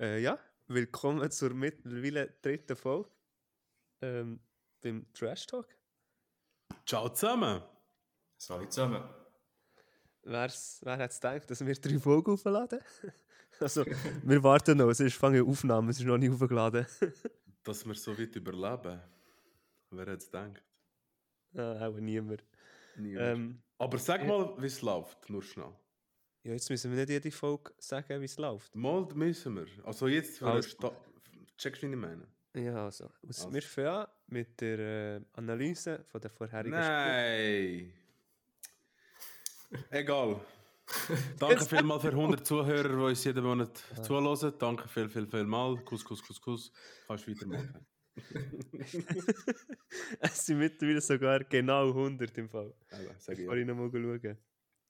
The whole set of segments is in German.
Äh, ja, willkommen zur mittlerweile dritten Folge ähm, beim Trash Talk. Ciao zusammen. Salut zusammen. Wer's, wer hat es gedacht, dass wir drei Folgen aufladen? also, wir warten noch, es ist fange Aufnahme, es ist noch nicht aufgeladen. Dass wir so weit überleben. Wer hätte es gedacht? ah, auch niemand. Niemand. Ähm, Aber sag mal, wie es läuft, nur schnell. Ja, jetzt müssen wir nicht jede Folge sagen, wie es läuft. Mal müssen wir. Also jetzt, Sta- checkst du, wie ich meine? Ja, also. Aus, Also. Wir fangen an mit der äh, Analyse von der vorherigen Nein. Egal. Danke vielmals für 100 Zuhörer, die uns jeden Monat zuhören. Danke viel, viel, viel mal. Kuss, Kuss, Kuss, Kuss. Kannst du weitermachen. es sind mittlerweile sogar genau 100 im Fall. Eben, sag ich Kann ja. ich noch mal schauen.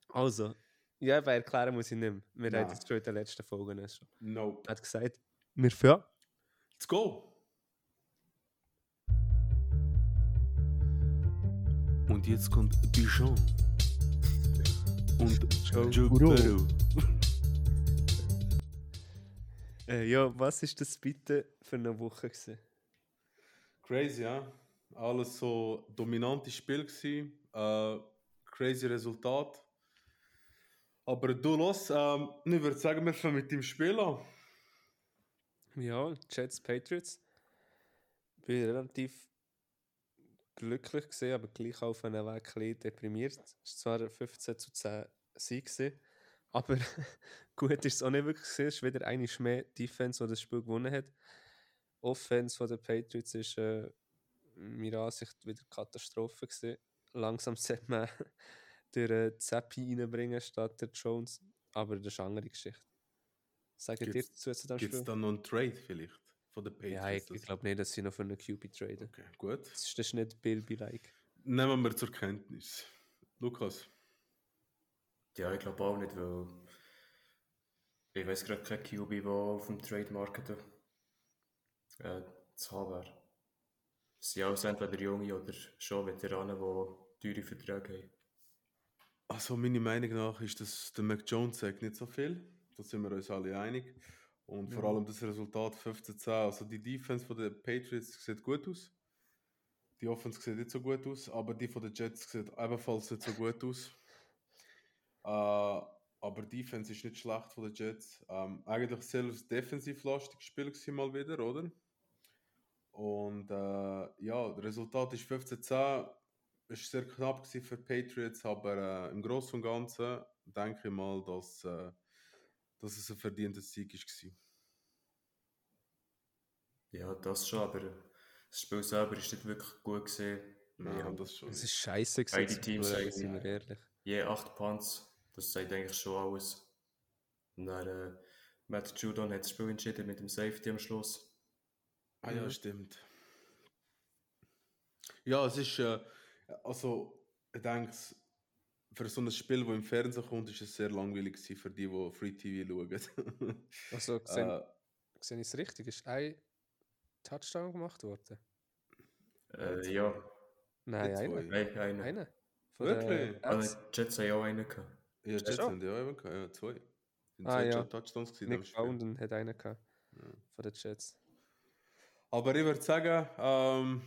Also, ja, aber erklären muss ich nicht mehr. Wir Nein. haben jetzt schon in den letzten Folgen schon. Nope. Er hat gesagt, wir fangen an. Let's go. Und jetzt kommt Bichon. Und. Burrow. Äh, ja, was ist das bitte für eine Woche gewesen? Crazy, ja. Alles so dominantes Spiel gewesen. Äh, crazy Resultat. Aber du los, ähm, ich würde sagen, wir fangen mit dem Spiel an. Ja, Jets Patriots. Bin relativ glücklich gesehen, aber gleich auf einem Weg ein deprimiert. Es war zwar ein 15 zu 10 Sieg, gewesen, aber gut ist es auch nicht wirklich gewesen. Es ist wieder eine mehr Defense, die das Spiel gewonnen hat. Offense von den Patriots ist äh, meiner Ansicht wieder Katastrophe gewesen. Langsam sollte man den äh, Zappi reinbringen statt der Jones, aber das ist eine andere Geschichte. Sagt ihr Gibt's- dazu zu dem Gibt Spiel? es dann noch einen Trade vielleicht? Von den Patriots? Ja, ich, ich glaube nicht, dass sie noch für einen QB traden. Okay, gut. Das ist, das ist nicht Bill-like. Nehmen wir zur Kenntnis. Lukas. Ja, ich glaube auch nicht, weil ich weiß gerade kein QB, der auf dem Trade Market äh, zu haben wäre. Es sind alles entweder Junge oder schon Veteranen, die teure Verträge haben. Also meine Meinung nach ist, dass der Mac Jones sagt nicht so viel. Da sind wir uns alle einig. Und vor Ja. allem das Resultat 15-10. Also die Defense von den Patriots sieht gut aus. Die Offense sieht nicht so gut aus, aber die von den Jets sieht ebenfalls nicht so gut aus. Äh, aber die Defense ist nicht schlecht von den Jets. Ähm, eigentlich selbst defensiv-lastiges Spiel gewesen mal wieder, oder? Und äh, ja, das Resultat ist 15-10. Es war sehr knapp gewesen für die Patriots, aber äh, im Großen und Ganzen denke ich mal, dass, äh, dass es ein verdienter Sieg war. Ja, das schon, aber das Spiel selber ist nicht wirklich gut gesehen. Ja, Ja, das schon. Es ist scheiße Beide gewesen, Teams zu haben- schauen, sind wir ehrlich. Je 8 Punts, das sagt eigentlich schon alles. Und dann äh, Matt Judon hat das Spiel entschieden mit dem Safety am Schluss. Ah ja, Mhm. stimmt. Ja, es ist, äh, also, ich denke, für so ein Spiel, das im Fernsehen kommt, ist es sehr langweilig für die, die Free TV schauen. Also, gesehen, äh, sehe ich es richtig? Ist ein Touchdown gemacht worden? Äh, ja, Nein, einer. nein, einer. Von Wirklich? Ah, Jets. die Jets haben ja auch einen gehabt. ja, Jets sind ja eben, gehabt, ja, zwei. Sind Ah, zwei ja. Touchdowns gewesen Nick. Bounden hat einen gehabt. Ja. Von den Jets. Aber ich würde sagen, ähm,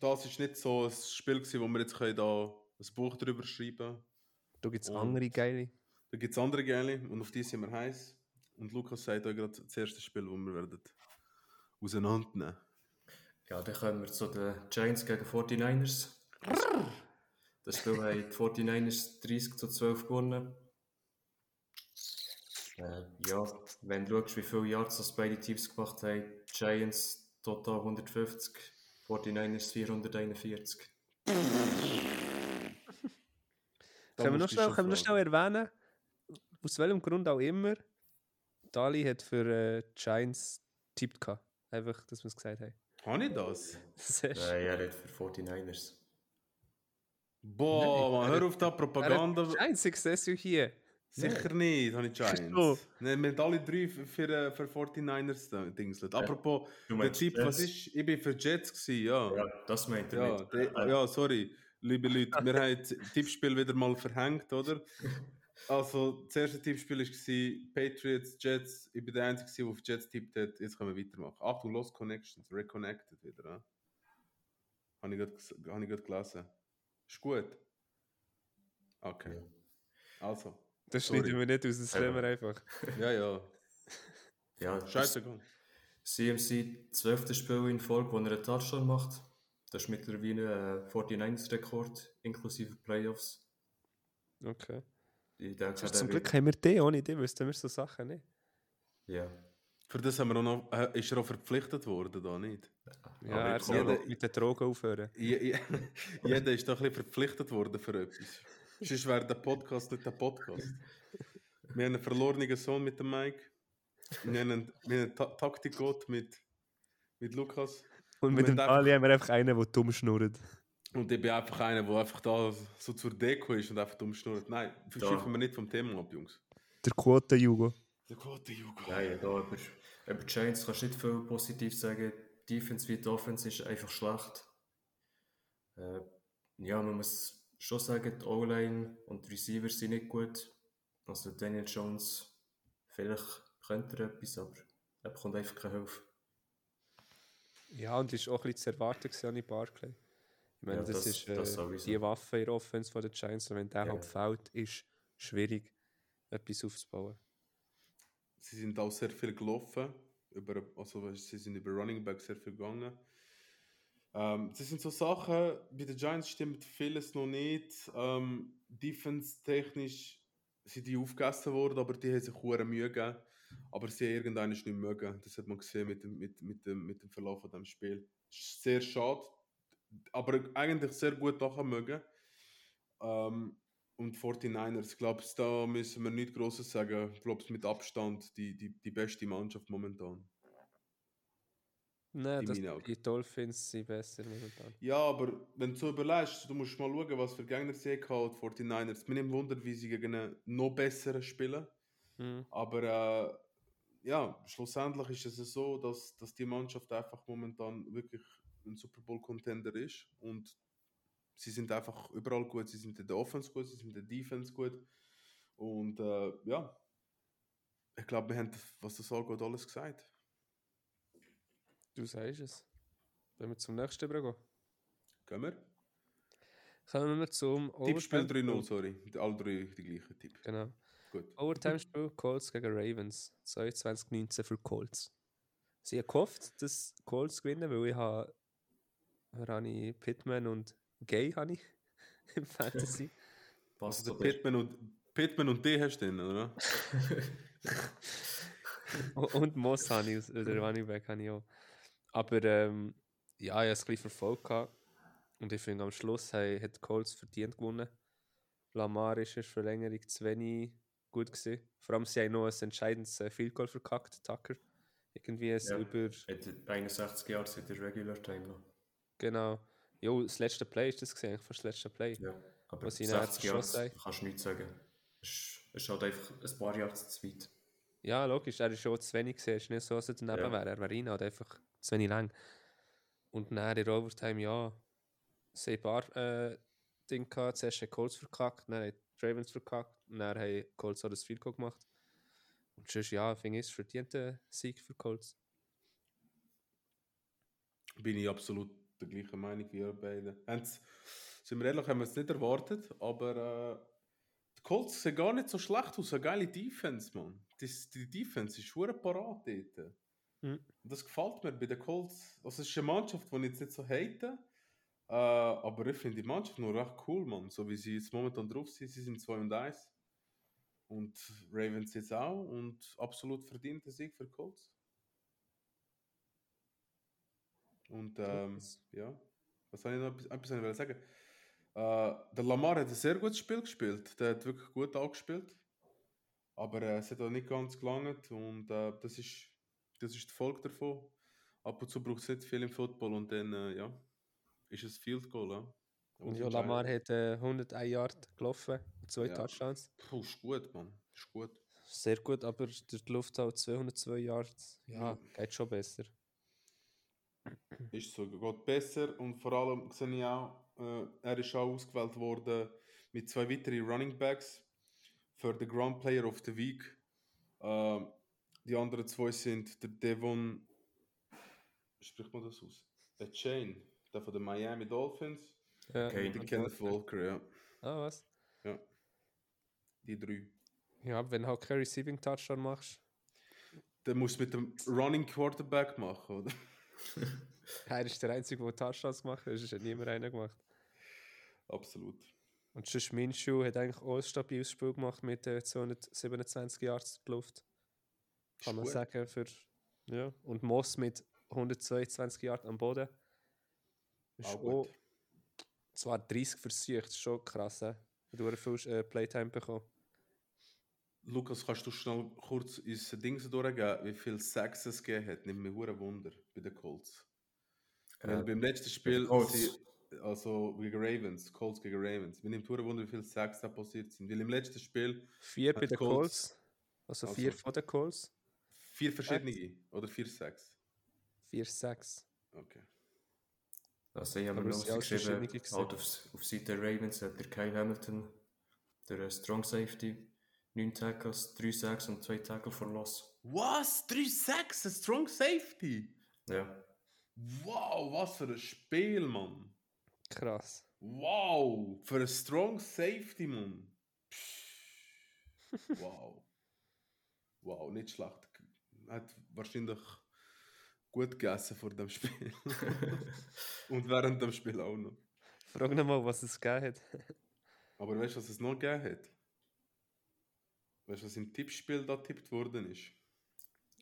das ist nicht so ein Spiel gewesen, wo wir jetzt können da ein Buch drüber schreiben können. Da gibt es andere geile. Da gibt es andere geile und auf die sind wir heiß. Und Lukas sagt euch gerade das erste Spiel, das wir werden auseinandernehmen. Ja, dann kommen wir zu den Giants gegen 49ers. Das Spiel haben die 49ers 30 zu 12 gewonnen. Äh, ja, wenn du schaust, wie viele Yards das beide Teams gemacht haben, Giants total 150, 49ers 441. Da Können wir, noch schnell, können wir noch schnell erwähnen, aus welchem Grund auch immer, Dali hat für äh, Giants tippt gehabt. Einfach, dass wir es gesagt haben. Habe ich das? Sehr schön. Äh, er hat für 49ers. Boah, Nein, man, er hör auf da Propaganda. Giants Success hier. Sicher nicht, habe ich? Giants. Nein, wir haben alle drei für, für, äh, für 49ers da- Dingselt. Apropos, der Typ, was ist? Ich bin für Jets gewesen, ja. Ja, das meint er Ja, nicht. de, ja, sorry, liebe Leute, wir haben das Tippspiel wieder mal verhängt, oder? Also, das erste Tippspiel war Patriots, Jets. Ich bin der Einzige, der auf Jets tippt hat. Jetzt können wir weitermachen. Achtung, Lost Connections, Reconnected wieder. Ja? Habe ich gerade hab ich gerade gelesen. Ist gut. Okay. Also. Das Sorry. schneiden wir nicht aus, das Ja. nehmen wir einfach. Ja, ja. Ja, Scheißegal. CMC, 12. Spiel in Folge, wo er einen Touchdown macht. Das ist mittlerweile ein 49ers-Rekord, inklusive Playoffs. Okay. Ich denke, Also zum Glück haben wir den, ohne den wüssten wir so Sachen nicht. Ja. Für das haben wir auch noch, äh, ist er auch verpflichtet worden, da nicht? Ja, Aber er soll mit den Drogen aufhören. Je, je, jeder ist doch ein bisschen verpflichtet worden für etwas. Sonst wäre der Podcast nicht der Podcast. Wir haben einen verlorenen Sohn mit dem Mike. Wir haben einen, wir haben einen Ta Taktikgott mit, mit Lukas. Und mit wir dem haben einfach- Ali haben wir einfach einen, der dumm schnurrt. Und ich bin einfach einer, der einfach da so zur Deko ist und einfach dumm schnurrt. Nein, verschiffen wir nicht vom Thema ab, Jungs. Der Quoten-Jugo. Der gute Jugo. Ja, ja, da über, über die Giants kannst du nicht viel positiv sagen. Defense wie die Offense ist einfach schlecht. Äh, ja, man muss schon sagen, die O-Line und die Receiver sind nicht gut. Also Daniel Jones, vielleicht könnte er etwas, aber er bekommt einfach keine Hilfe. Ja, und ist auch ein bisschen zu erwarten gewesen, an Barclay. Ich meine, Ja, das, das- ist äh, das die Waffe in der Offense von den Giants. Und wenn der Ja. halt fällt, ist schwierig, etwas aufzubauen. Sie sind auch sehr viel gelaufen. Über, also sie sind über Running Back sehr viel gegangen. Ähm, das sind so Sachen, bei den Giants stimmt vieles noch nicht. Ähm, Defense-technisch sind die aufgegessen worden, aber die haben sich hohe Mühe gegeben. Aber sie haben irgendwann nicht mögen. Das hat man gesehen mit dem, mit, mit dem, mit dem Verlauf von dem Spiel. Sehr schade, aber eigentlich sehr gut nachher mögen. Ähm, und 49ers, glaubst da müssen wir nichts Großes sagen. Ich glaube, mit Abstand die, die, die beste Mannschaft momentan. Nein, In das, die Dolphins sind besser momentan. Ja, aber wenn du so überlegst, du musst mal schauen, was für Gegner sie hatten, die 49ers. Mir nimmt Wunder, wie sie gegen einen noch besseren spielen. Mhm. Aber äh, ja, schlussendlich ist es so, dass, dass die Mannschaft einfach momentan wirklich ein Super Bowl-Contender ist. Und sie sind einfach überall gut. Sie sind in der Offense gut, sie sind in der Defense gut. Und äh, ja, ich glaube, wir haben, was das angeht, alles gesagt. Du sagst es. Wenn wir zum nächsten übergehen. Gehen wir? Kommen wir zum Tippspiel Overtime- 3-0, sorry. Alle drei die gleichen Tipp. Genau. Gut. Overtime-Spiel Colts gegen Ravens. 22-19 für Colts. Sie haben gehofft, dass Colts gewinnen, weil ich habe, habe ich Pittman und Gay habe ich im Fantasy. Passt Also Pittman und, Pittman und die hast du drin, oder? Und Moss habe ich, oder Running Back habe ich auch. Aber ähm, ja, ich habe es ein bisschen verfolgt. gehabt. Und ich finde, am Schluss haben- hat Colts verdient gewonnen. Lamar ist in der Verlängerung zu wenig gut gewesen. Vor allem, sie haben noch ein entscheidendes äh, Field Goal verkackt, Tucker. Irgendwie ein Ja. über, Hat 61 Jahre seit der Regular Time noch. genau. Jo, das letzte Play ist das gesehen, eigentlich fast das letzte Play. Ja. Aber Was sie nachher 60 Jahre kannst du nichts sagen. Es ist- es ist halt einfach ein paar Jahre zu weit. Ja, logisch, er ist schon zu wenig gesehen. Es ist nicht so, dass er daneben Ja. wäre. Er wäre rein, halt einfach zu wenig lang. Und dann in Overtime, ja, sie ein paar äh, Dinge gehabt. Zuerst haben die Colts verkackt, dann haben die Ravens verkackt, und dann haben die Colts auch das Field Goal gemacht. Und sonst, ja, finde ich, es verdienter Sieg für Colts. Bin ich absolut der gleichen Meinung wie ihr beide. Haben's- Sind wir ehrlich, haben wir es nicht erwartet, aber äh, die Colts sehen gar nicht so schlecht aus. Eine geile Defense, Mann. Das, die Defense ist schon parat dort. Mhm. Und das gefällt mir bei den Colts. Also es ist eine Mannschaft, die ich jetzt nicht so hate, äh, aber ich finde die Mannschaft nur recht cool, Mann. So wie sie jetzt momentan drauf sind. Sie sind 2 und 1. Und Ravens jetzt auch. Und absolut verdienter Sieg für Colts. Und ähm, ja, was soll ich noch etwas, etwas sagen? Äh, der Lamar hat ein sehr gutes Spiel gespielt. Der hat wirklich gut angespielt. Aber äh, es hat auch nicht ganz gelangt und äh, das, ist, das ist die Folge davon. Ab und zu braucht es nicht viel im Football und dann äh, ja, ist es Field Goal. Ja? Und ja, Lamar hat äh, 101 Yard gelaufen, zwei Ja. Touchdowns. Puh, ist gut, Mann. Ist gut. Sehr gut, aber durch die Luft halt 202 Yards. Ja, Ja. geht schon besser. Ist so, geht besser und vor allem sehe ich auch, äh, er ist auch ausgewählt worden mit zwei weiteren Running Backs, für den Ground Player of the Week. Ähm, die anderen zwei sind der Devon, wie spricht man das aus? Der Chain, der von den Miami Dolphins. Ja. Okay. Der Kenneth Walker, ja. Ah, was? ja. Die drei. Ja, wenn du halt keinen Receiving Touchdown machst, Der muss mit dem Running Quarterback machen, oder? er ist der Einzige, der Touchdowns gemacht hat, es hat niemand einen gemacht. Absolut. Und sonst Minshew hat eigentlich auch ein stabiles Spiel gemacht mit äh, 227 Yards in der Luft. Kann man sagen. Für, ja. Und Moss mit 122 Yards am Boden. Ist Auch auch, gut. zwar 30 Versuche, das ist schon krass. He? Du hast viel äh, Playtime bekommen. Lukas, kannst du schnell kurz ins Ding durchgehen, wie viel Sacks es gegeben hat? Nimmt mich hure Wunder bei den Colts. Weil Äh, beim letzten Spiel, Colts. sie, also gegen Ravens, Colts gegen Ravens, nimmt hure Wunder, wie viele Sacks da passiert sind. Weil im letzten Spiel Vier bei den Colts. Colts. Also vier Also- von den Colts. vier verschiedene oder vier Sacks. Vier Sacks. Okay. Also ich habe mir noch geschrieben, halt auf, auf Seite der Ravens hat der Kyle Hamilton, der äh, Strong Safety, 9 Tackles, 3 Sacks und 2 Tackle for Loss. Was? Drei Sacks? Ein Strong Safety? Ja, Wow, was für ein Spiel, Mann. Krass. Wow, für ein Strong Safety, Mann. Wow. Wow, nicht schlecht. Hat wahrscheinlich gut gegessen vor dem Spiel. Und während dem Spiel auch noch. Frag noch mal, was es gegeben hat. Aber weißt du, was es noch gegeben hat? Weißt du, was im Tippspiel da tippt worden ist?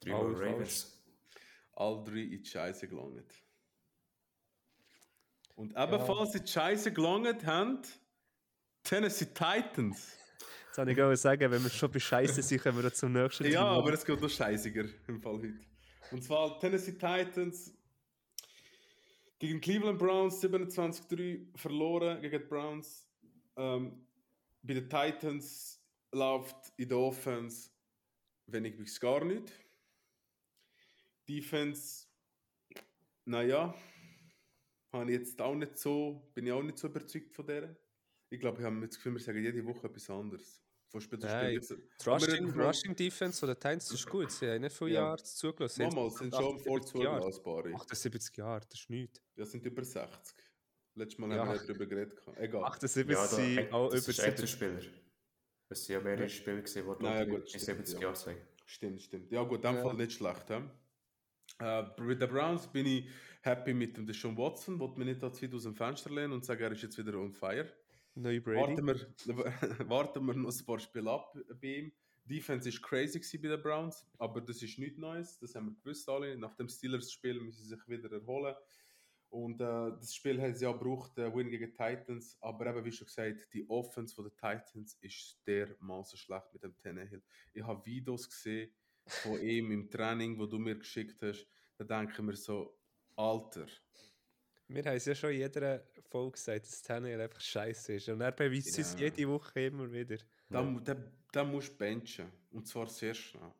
3 Alle Mal Ravens. All drei in die Scheiße gelangt. Und ebenfalls in die Scheiße gelangt haben Tennessee Titans. Jetzt wollte ich auch sagen, wenn wir schon bei Scheiße sind, kommen wir zum nächsten Ja, Team. aber es geht noch scheißiger im Fall heute. Und zwar Tennessee Titans gegen Cleveland Browns 27-3 verloren gegen die Browns. Ähm, bei den Titans läuft in der Offense wenig bis gar nicht. Defense, naja, habe ich jetzt auch nicht so, bin ich auch nicht so überzeugt von der. Ich glaube, ich habe das Gefühl, wir sagen jede Woche etwas anderes. Von Spiel zu Nein, Spiel. Die Rushing, Rushing Defense von den Titans ist gut. Sie haben nicht viele Ja. Jahre zugelassen. Mama, es sind schon voll zugelassbare. 78 Jahre, das ist nichts. Ja, sind über 60. Letztes Mal Ja. haben wir nicht darüber geredet. Egal. 78 Ja, sind da, auch das über ist 70. Einzelspieler. Es sind ja mehrere Spiele die Naja, gut, in stimmt, 70 ja. Jahren sind. Stimmt, stimmt. Ja, gut, in dem Ja. Fall nicht schlecht. He? Äh, mit den Browns bin ich happy mit dem Deshaun Watson. Wollte mir nicht zu weit aus dem Fenster lehnen und sagen, er ist jetzt wieder on fire. Neue Brady. Warten wir, warten wir noch ein paar Spiele ab bei ihm. Die Defense ist crazy bei den Browns, aber das ist nichts Neues. Das haben wir gewusst alle. Nach dem Steelers-Spiel müssen sie sich wieder erholen. Und äh, das Spiel hat sie ja gebraucht, der Win gegen die Titans. Aber eben, wie schon gesagt, die Offense von den Titans ist dermaßen schlecht mit dem Tannehill. Ich habe Videos gesehen von ihm im Training, wo du mir geschickt hast. Da denke ich mir so, Alter, Wir haben es ja schon in jeder Folge gesagt, dass Tannehill einfach scheiße ist. Und er beweist es Ja. jede Woche immer wieder. da, da, da musst du benchen. Und zwar sehr schnell.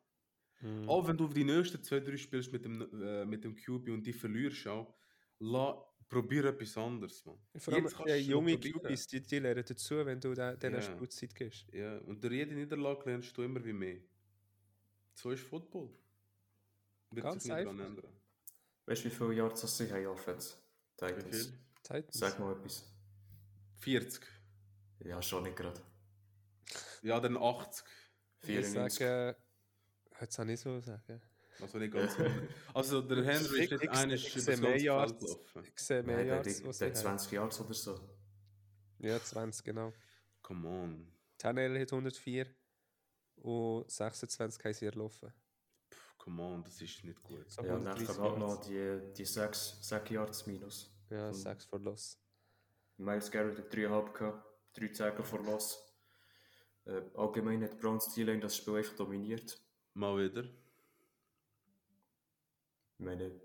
Mhm. Auch wenn du die nächsten zwei, drei spielst mit dem, äh, mit dem QB und die verlierst auch, la, probier etwas anderes, man. Vor allem äh, noch junge. QBs, die, die lernen dazu, wenn du de- denen Ja. Spielzeit gibst. Ja, und durch jede Niederlage lernst du immer wie mehr. So ist Football. Wird Ganz sich nicht einfach. ändern. Weißt du, wie viele Jahre das sie haben? Wie Titans. viel? Titans. Sag mal etwas. 40. Ja, schon nicht gerade. Ja, dann 80. ich 94. sage, jetzt kann ich so sagen. Also nicht ganz. also der Henry Ich- ist nicht ich- einer ich sehe mehr Yards. Ich sehe mehr Yards, der, was der sie haben. 20 Jahre oder so. Ja, 20, genau. Come on. Tannehill hat 104 und 26 haben sie erlaufen. Pff, come on, das ist nicht gut. So Ja, und dann 130 kommen auch Yards. noch die, die 6, 6 Yards minus. Ja, Hm. 6 for Loss. Miles Garrett hat 3,5 gehabt, 3 Tackle for Loss. Äh, allgemein hat Browns D-Line das Spiel einfach dominiert. Mal wieder. Ich meine,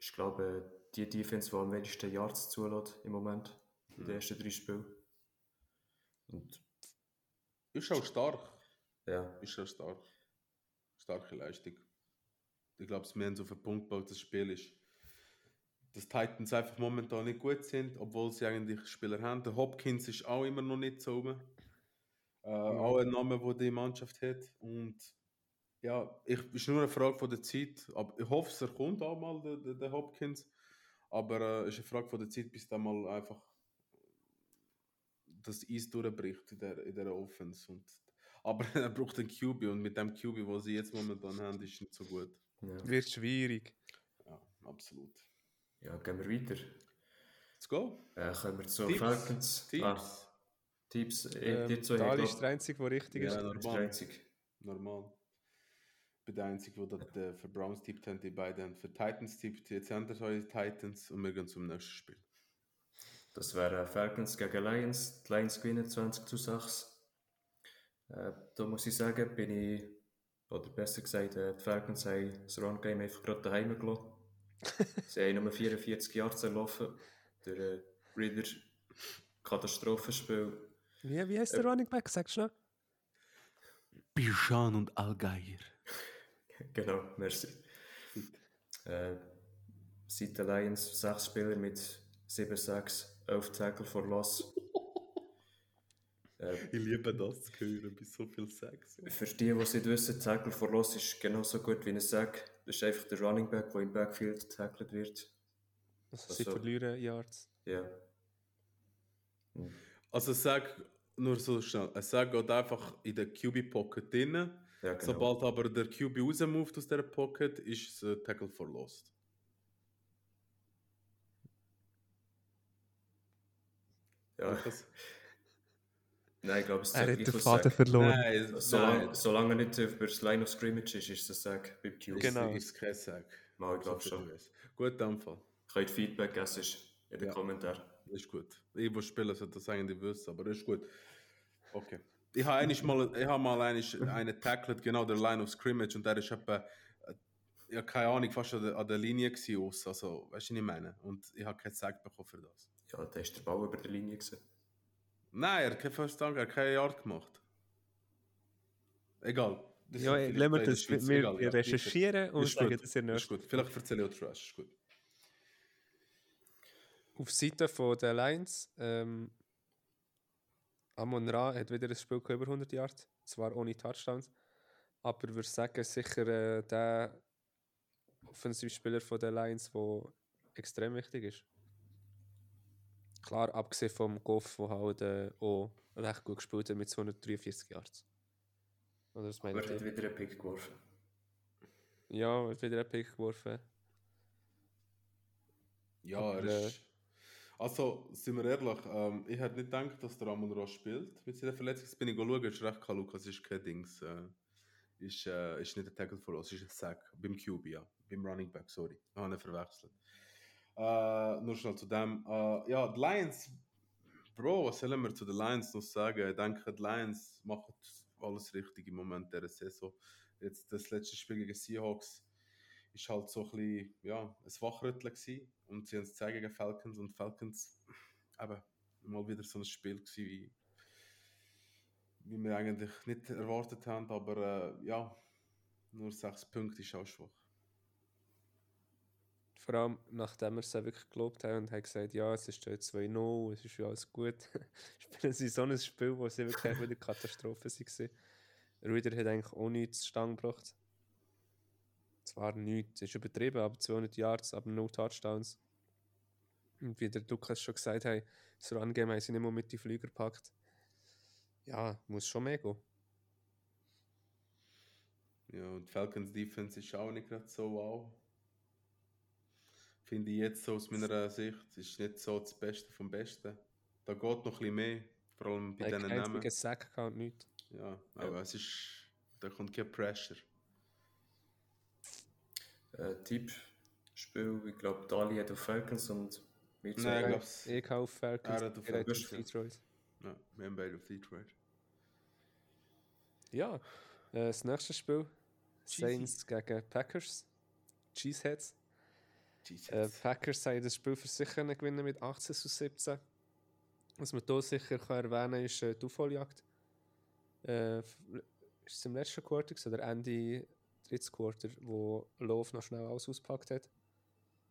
ich glaube, die Defense, die am wenigsten Yards zulässt im Moment, in den ersten drei Spielen. Und Ist auch stark. Ja, Ist auch stark. Starke Leistung. Ich glaube, wir haben es auf den Punkt gebaut, das Spiel ist, dass die Titans einfach momentan nicht gut sind, obwohl sie eigentlich Spieler haben. Der Hopkins ist auch immer noch nicht so oben. Äh, Auch ein Name, der die Mannschaft hat. Und ja, ich, ist nur eine Frage von der Zeit. Aber ich hoffe, es kommt auch mal, der, der, der Hopkins. Aber es äh, ist eine Frage von der Zeit, bis da mal einfach das Eis durchbricht in der, in der Offense. Und, aber er braucht einen QB und mit dem QB, den sie jetzt momentan haben, ist nicht so gut. Ja. Wird schwierig. Ja, absolut. ja, gehen wir weiter. Let's go. Äh, kommen wir zu Tipps. Falcons. Tipps. Ah, Tipps. Äh, Ähm, die zwei ist der Einzige, der richtig Ja, ist. der normal. einzige. Normal. Ich bin der Einzige, der das, äh, für Browns tippt haben, die beiden haben für Titans tippt. Jetzt haben wir eure Titans und wir gehen zum nächsten Spiel. Das wären Falcons gegen Lions. Die Lions gewinnen 20 zu 6. Äh, da muss ich sagen, bin ich, oder besser gesagt, äh, die Falcons haben das Run-Game einfach gerade daheim gelassen. Sie haben nur 44 Yards erlaufen. Der äh, Reader Katastrophenspiel. Wie, wie heißt der Running Back? Sagst du noch? Bijan und Algeir. Genau, merci. Äh, seit den Lions sechs Spieler mit 7 Sacks, 11 Tackle for Loss. Äh, Ich liebe das zu hören, bei so viel Sex. Für die, die es nicht wissen, Tackle for Loss ist genauso gut wie ein Sack. Das ist einfach der Running Back, der im Backfield tackled wird. Also, sie so. verlieren Yards. Ja. Also sag nur so schnell, ein Sack geht einfach in der QB-Pocket drin. ja genau. Sobald aber der QB rausmoved aus dieser Pocket, ist es ein Tackle for Lost. ja. Nein, ich glaube, es ist Er der hat den Faden verloren. nein, Solange, solange er nicht über das Line of Scrimmage ist, ist es ein Sack beim ist, Genau. ist kein Sack. Mal, ich glaube schon. Gut, dann Fall. Könnt Feedback geben in den Ja. Kommentaren. Ist gut. Ich, wo spielen, sollte das eigentlich wissen, aber ist gut. Okay. Ich habe eigentlich mal, ich habe mal eigentlich einen tackled, genau der Line of Scrimmage, und der ist etwa, äh, ja, keine Ahnung, fast an der, an der Linie gewesen, aus, also, weißt du, was ich meine? Und ich habe keinen Sack bekommen für das. Ja, da ist der Ball über der Linie gewesen. Nein, er hat keinen First Down, er hat keine Yard gemacht. Egal. Das Ja, lassen wir das. Schweiz, Wir, egal, wir ja. recherchieren und Ist sagen gut, das in Ist gut. Vielleicht erzähle ich auch Trash, ist gut. Auf Seite von der Lions, ähm, Amon Ra hat wieder ein Spiel gehabt, über 100 Yards, zwar ohne Touchdowns, aber ich würde sagen, sicher äh, der Offensivspieler von der Lions, der extrem wichtig ist. Klar, abgesehen vom Goff, der halt äh, auch recht gut gespielt hat mit 243 Yards. Oder was Aber meint er hat ihr? wieder einen Pick geworfen. Ja, er hat wieder einen Pick geworfen. Ja, Aber, er äh, ist. Also, sind wir ehrlich, ähm, ich hätte nicht gedacht, dass der Ramon Ross spielt. Mit seiner Verletzung bin ich schauen, ist recht klar, Lukas ist kein Dings. Äh, ist, äh, ist nicht ein Tackle for Loss, ist ein Sack. Beim QB, ja. Beim Running Back, sorry. Ich habe ihn verwechselt. Äh, nur schnell zu dem. Äh, ja, die Lions. Bro, was sollen wir zu den Lions noch sagen? Ich denke, die Lions machen alles richtig im Moment dieser Saison. Jetzt das letzte Spiel gegen Seahawks ist halt so ein bisschen, ja, ein Wachrütteln gewesen. Und sie haben es gezeigt gegen Falcons und Falcons, eben, mal wieder so ein Spiel gewesen, wie, wie wir eigentlich nicht erwartet haben, aber äh, ja, nur sechs Punkte ist auch schwach. Vor allem, nachdem wir es auch wirklich gelobt haben und haben gesagt, ja, es ist jetzt 2-0, es ist ja alles gut, spielen sie so ein Spiel, wo sie wirklich wieder Katastrophe waren. Rüder hat eigentlich auch nichts zustande gebracht. Zwar nichts, es ist übertrieben, aber 200 Yards, aber no Touchdowns. Und wie der Lukas schon gesagt hat, das Run-Game haben sie nicht mal mit die Flüger gepackt. Ja, muss schon mehr gehen. Ja, und Falcons Defense ist auch nicht gerade so wow. Finde ich jetzt so aus meiner Sicht, ist nicht so das Beste vom Besten. Da geht noch ein bisschen mehr, vor allem bei Bei diesen Namen. einzigen Sack gehabt und nichts. Ja, aber es ist, da kommt kein Pressure. Äh, Tippspiel, ich glaube, Dali hat auf Falcons und wir Nein, ich glaub's- Ich auf Falcons, Er hat auf Falcons, ja. Detroit. Ja, wir haben beide auf Detroit. Ja, äh, das nächste Spiel. Cheesy. Saints gegen Packers. Cheeseheads. Äh, Packers haben das Spiel für sich gewinnen mit 18 zu 17. Was man hier sicher kann erwähnen kann, ist äh, die Aufholjagd. Äh, ist es im letzten Quarter oder Ende drittes Quarter, wo Love noch schnell alles auspackt hat.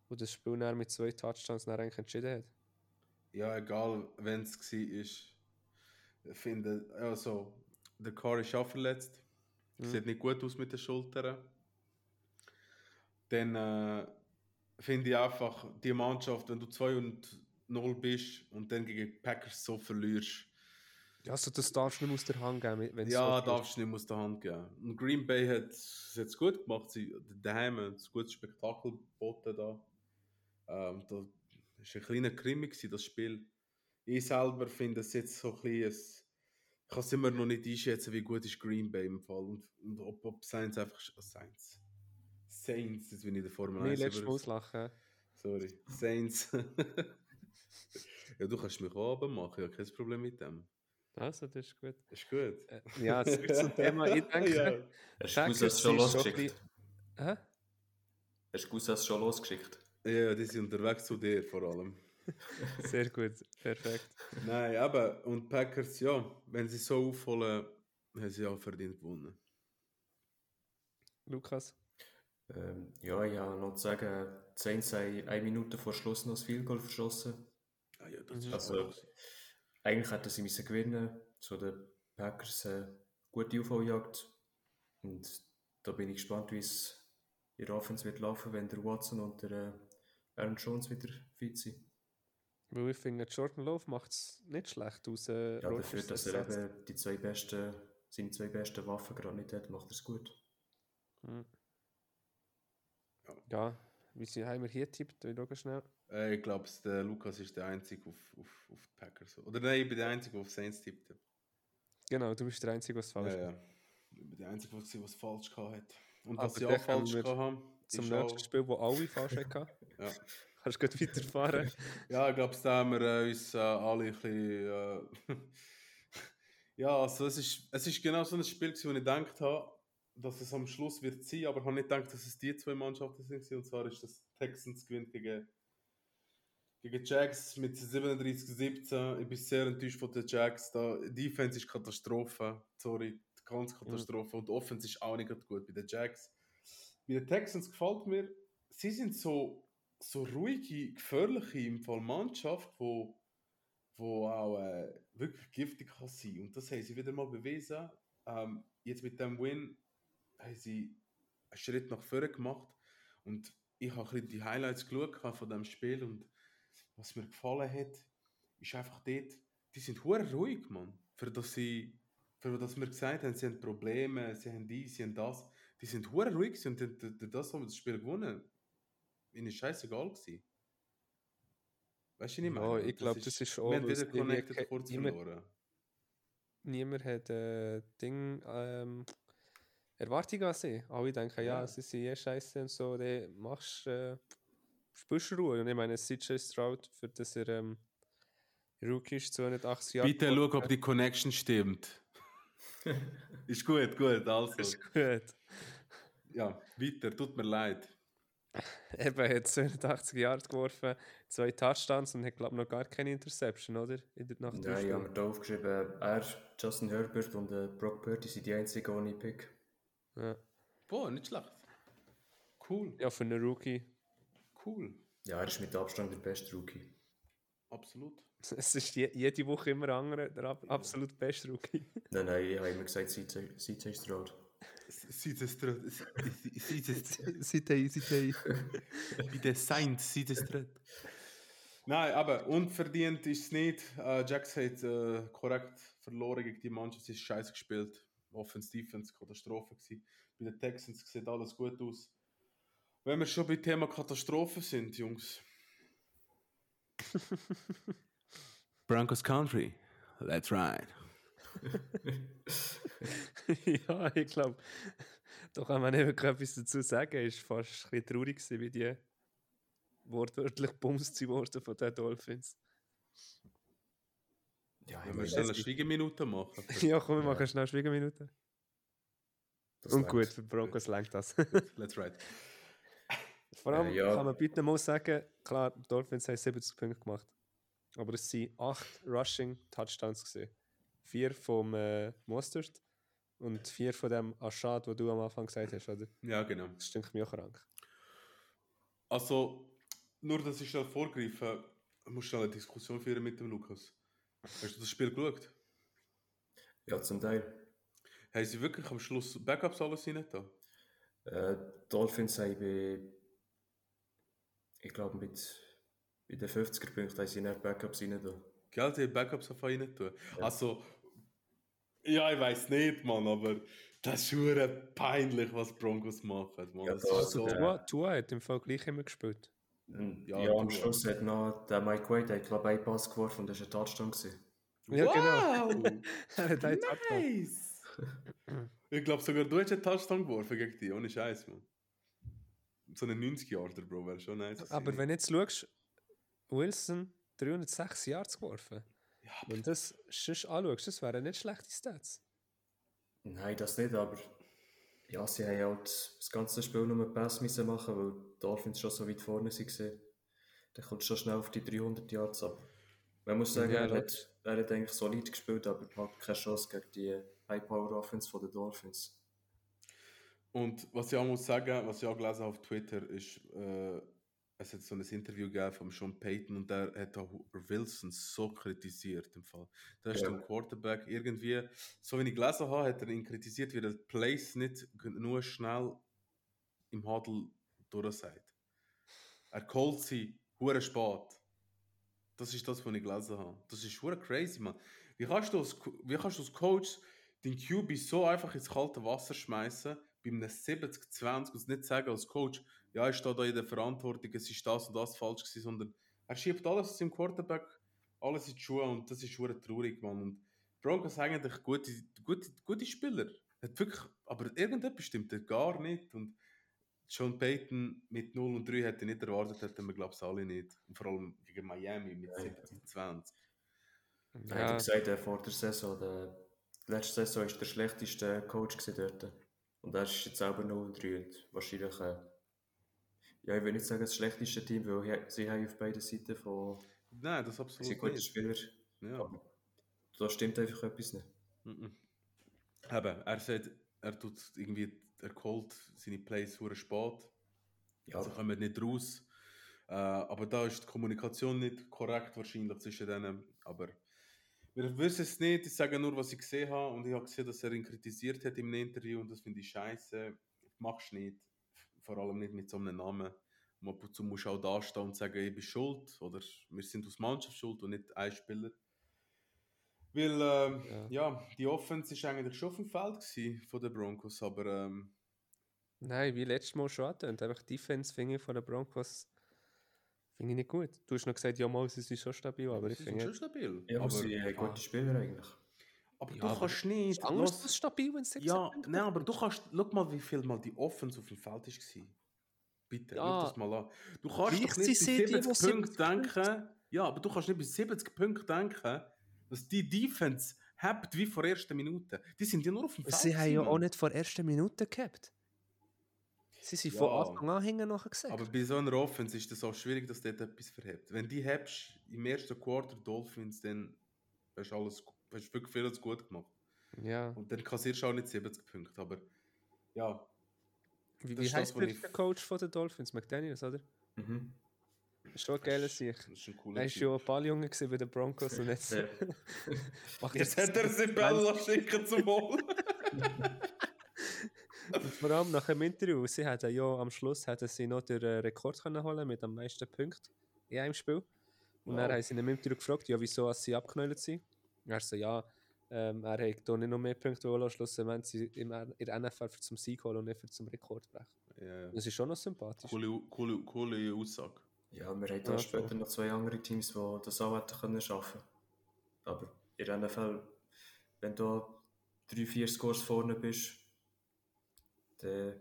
Und das Spiel dann mit zwei Touchdowns dann eigentlich entschieden hat. Ja, egal, wenn es war, ich finde, also, der Car ist auch verletzt. Mhm. Sieht nicht gut aus mit den Schultern. Dann äh, finde ich einfach, die Mannschaft, wenn du 2 und 0 bist und dann gegen Packers so verlierst, Ja, also das darfst du nicht aus der Hand geben, wenn ja, so darfst du nicht aus der Hand geben. Und Green Bay hat es jetzt gut gemacht. Sie daheim ein gutes Spektakel geboten da. Ähm, da war ein kleiner Krimi, gewesen, das Spiel. Ich selber finde es jetzt so ein bisschen. Ich kann es immer noch nicht einschätzen, wie gut ist Green Bay im Fall. Und, und ob, ob Saints einfach. Oh, Saints. Das bin ich in der Formel Mir 1. letztes Mal auslachen. Sorry. Saints. ja, du kannst mich auch machen, ich habe kein Problem mit dem. Also, das ist gut. Ist gut. Äh, Ja, zurück zum Thema. Ich denke, Ja. Hast du Cousins schon ist so ein losgeschickt? Hä? Hast du Cousins schon losgeschickt? Ja, die sind unterwegs zu dir vor allem. Sehr gut, perfekt. Nein, aber und Packers, ja, wenn sie so aufholen, haben sie auch verdient gewonnen. Lukas? Ähm, ja, ich habe noch zu sagen, die Saints haben eine Minute vor Schluss noch das Field Goal verschossen. Ah, ja, das ist Also, eigentlich hätten sie müssen gewinnen So der Packers äh, gute Aufholjagd. Und da bin ich gespannt, wie es in der Offense wird laufen, wenn der Watson und der äh, Aaron Jones wieder fit sind. Weil ich finde, Jordan Love macht es nicht schlecht aus. Äh, Ja, dafür, dass er eben die zwei besten, seine zwei besten Waffen gerade nicht hat, macht er es gut. Mhm. Ja. Wie sie haben wir hier tippt, ich schaue schnell. äh, ich glaube, der Lukas ist der Einzige auf, auf, auf Packers. Oder nein, ich bin der Einzige, der auf Saints tippte. Genau, du bist der Einzige, was falsch Ja, ja. Ich bin der Einzige, der was falsch hat. Und was sie auch falsch haben, Zum nächsten auch, Spiel, wo alle falsch hatten. ja. Kannst du gut weiterfahren. Ja, ich glaube, da haben wir äh, uns äh, alle ein bisschen. Äh, ja, also es ist, es ist genau so ein Spiel, wo ich gedacht habe, dass es am Schluss wird sein, aber ich habe nicht gedacht, dass es die zwei Mannschaften sind. Und zwar ist das Texans gewinnt gegen, gegen Jags mit 37-17. Ich bin sehr enttäuscht von den Jags. Da, die Defense ist Katastrophe. Sorry, ganz Katastrophe. Und die Offense ist auch nicht gut bei den Jags. Bei den Texans gefällt mir, sie sind so so ruhige, gefährliche im Fall Mannschaft, wo, wo auch äh, wirklich giftig kann sein. Und das haben sie wieder mal bewiesen. Ähm, jetzt mit dem Win haben sie einen Schritt nach vorne gemacht. Und ich habe die Highlights geschaut von dem Spiel und was mir gefallen hat, ist einfach dort, die sind hure ruhig, Mann. Für das sie, für das wir gesagt haben, sie haben Probleme, sie haben dies, sie haben das. Die sind hure ruhig und das haben wir das Spiel gewonnen ihnen scheißegal gewesen. Weißt du, was ich Ja, meine? ich glaub, das ist auch, Wir haben wieder Connected kurz niemand- verloren. Niemand hat äh, Ding, ähm, Erwartungen an sie. Alle denken, ja, Ja. sie sind eh scheiße und so, dann machst äh, du Ruhe. Und ich meine, CJ Stroud, für das er ähm, Rookie ist, 280 Jahre. Bitte schau, ob die Connection stimmt. ist gut, gut, also. ist gut. Ja, weiter, tut mir leid. Eben, er hat 280 Jahre geworfen, zwei Touchdowns und hat, glaube ich, noch gar keine Interception, oder? In der, nach drei Nein, ich habe mir da aufgeschrieben, er, Justin Herbert und äh, Brock Purdy sind die einzigen ohne Pick. Ja. Boah, nicht schlecht. Cool, ja, für einen Rookie. cool. Ja, er ist mit Abstand der beste Rookie. Absolut. Es ist je, jede Woche immer andere, der ab, absolut beste Rookie. Nein, nein, ich habe immer gesagt, CJ CJ Stroud. Es Sitei, Sitei. Bei den Saints sieht es dran. Nein, aber unverdient ist es nicht. Äh, Jax hat äh, korrekt verloren gegen die Mannschaft. Sie ist scheiße gespielt. Offense, Defense, Katastrophe gewesen. Bei den Texans sieht alles gut aus. Wenn wir schon bei Thema Katastrophe sind, Jungs. Broncos Country. Let's ride. ja, ich glaube, da kann man nicht wirklich etwas dazu sagen. Es war fast ein bisschen traurig, wie die wortwörtlich bumst worden von den Dolphins. Ja, wir schnell eine Schwiegeminute machen. ja, komm, wir Ja. machen schnell Schwiegerminuten. das Und langt. gut, für Broncos lenkt das. Let's ride. Vor allem Äh, ja. kann man bitte mal sagen, klar, Dolphins haben 70 Punkte gemacht. Aber es sind 8 Rushing Touchdowns gesehen. Vier vom äh, Mostert und vier von dem Ashad, wo du am Anfang gesagt hast, oder? Ja, genau. Das stinkt mir auch krank. Also, nur dass ich schnell vorgreife, ich muss schnell eine Diskussion führen mit dem Lukas. Hast du das Spiel geschaut? Ja, zum Teil. Haben sie wirklich am Schluss Backups alles rein da? Äh, Dolphins haben bei, ich glaube, mit, bei den 50er Punkten haben sie nicht Backups rein. Da. Gell, die haben Backups auf rein tun. Also, ja, ich weiß nicht, Mann, aber das ist schon peinlich, was Broncos machen. Mann. Ja, das da- ist so, Ja. Tua, Tua hat im Fall gleich immer gespielt. Und Ja, Ja, am Schluss hat noch der Mike Wade, hat, glaube ich, einen Pass geworfen und das war ein Touchdown. Gewesen. Ja, wow! Er hat einen Touchdown. nice! ich glaube sogar du hast einen Touchdown geworfen gegen die, ohne Scheiß, Mann. So einen 90-Jahre, Bro, wäre schon nice. Aber gewesen. wenn du jetzt schaust, Wilson 306 Yards geworfen. Ja, Wenn du das sonst anschaust, das wären nicht schlechte Stats. Nein, das nicht, aber ja, sie haben halt das ganze Spiel nur Pass müssen machen, weil die Dolphins schon so weit vorne waren. Dann kommt schon schnell auf die 300 Yards ab. Man muss sagen, Ja, er, hat, er hat eigentlich solid gespielt, aber hat keine Chance gegen die High-Power-Offense der Dolphins. Und was ich auch muss sagen, was ich auch gelesen habe auf Twitter, ist, äh, es hat so ein Interview gegeben von Sean Payton und der hat auch Wilson so kritisiert im Fall. Der ist Ja. ein Quarterback irgendwie, so wie ich gelesen habe, hat er ihn kritisiert, wie er Plays nicht nur schnell im Huddle durchsagt. Er callt sie hure spät. Das ist das, was ich gelesen habe. Das ist hure crazy, man. Wie kannst du als, wie kannst du als Coach den QB so einfach ins kalte Wasser schmeißen, bei einem 70-20 und nicht sagen als Coach, ja, ich stehe da in der Verantwortung, es ist das und das falsch gewesen, sondern er schiebt alles im Quarterback, alles in die Schuhe und das ist hure traurig, man. Und Broncos eigentlich gute, gute, gute Spieler. Hat wirklich, aber irgendetwas stimmt er gar nicht und Sean Payton mit 0 und 3 hätte ich nicht erwartet, hätten wir glaube ich alle nicht. Und vor allem gegen Miami mit Ja, ja. 70-20. Er hat ja gesagt, er vor der Saison, der letzte Saison war der schlechteste Coach dort. Und er ist jetzt selber 0-3 und wahrscheinlich, äh, ja, ich will nicht sagen das schlechteste Team, weil sie haben auf beiden Seiten von Nein, das sehr absolut guten nicht. Spieler. Ja. Aber da stimmt einfach etwas nicht. Mhm. Eben, er sagt, er tut irgendwie, er callt seine Plays hure spät. Ja, Sie kommen nicht raus. Äh, aber da ist die Kommunikation nicht korrekt wahrscheinlich zwischen denen. Aber wir wissen es nicht. Ich sage nur, was ich gesehen habe. Und ich habe gesehen, dass er ihn kritisiert hat im Interview. Und das finde ich scheiße. Machst nicht. Vor allem nicht mit so einem Namen. Und ab und zu musst du auch dastehen und sagen, ich bin schuld. Oder wir sind aus Mannschaft schuld und nicht ein Spieler. Weil, ähm, Ja. ja. die Offense ist eigentlich schon auf dem Feld von den Broncos. Aber ähm, Nein, wie letztes Mal schon angetönt. Einfach die Defense finde ich von den Broncos finde ich nicht gut. Du hast noch gesagt, ja, mal, sie sind schon stabil, aber ich sie sind finde. schon stabil. ja aber aber sie haben gute Spieler eigentlich. Aber Ja, du aber kannst nicht. Ist anders los- als stabil, wenn es 17 Ja, Punkte nein, aber du kannst, schau mal, wie viel mal die Offense auf dem Feld war. Bitte, Ja. schau das mal an. Du kannst doch nicht bei sind die, 70 die Punkten 70 denken. Ja, aber du kannst nicht bei 70 Punkten denken, dass die Defense habt wie vor der ersten Minute. Die sind ja nur auf dem Feld. Sie haben ja auch nicht vor der ersten Minute gehabt. Sie sind Ja. von Anfang an hinten nachher gesagt. Aber bei so einer Offense ist es auch schwierig, dass dort etwas verhebt. Wenn die hast im ersten Quarter Dolphins, dann du alles, hast du wirklich vieles gut gemacht. ja. Und dann kassierst du auch nicht 70 Punkte. Aber ja, Wie, das wie heißt das, der, ich- der Coach von den Dolphins? McDaniels, oder? Mhm. Ist schon ein geiler Sieg. das ist ein cooler Er war schon ein Balljunge gewesen bei den Broncos und jetzt Ja. Jetzt hat er sie Bella schicken zum Holen. Vor allem nach dem Interview, sie hätten ja am Schluss hätten sie noch den äh, Rekord können holen mit am meisten Punkten in einem Spiel. Und dann Wow. haben sie ihn im Interview gefragt, ja, wieso als sie abgeknallt sind. Er so, ja, ähm, er hat hier nicht noch mehr Punkte holen, schlussendlich sie im, in der NFL für zum Sieg holen und nicht für zum Rekord brechen. Ja. Das ist schon noch sympathisch. Coole, coole, coole Aussage. Ja, wir haben da Ja, später noch zwei andere Teams, die das auch hätten können schaffen. Aber in der NFL, wenn du drei, vier Scores vorne bist, dann,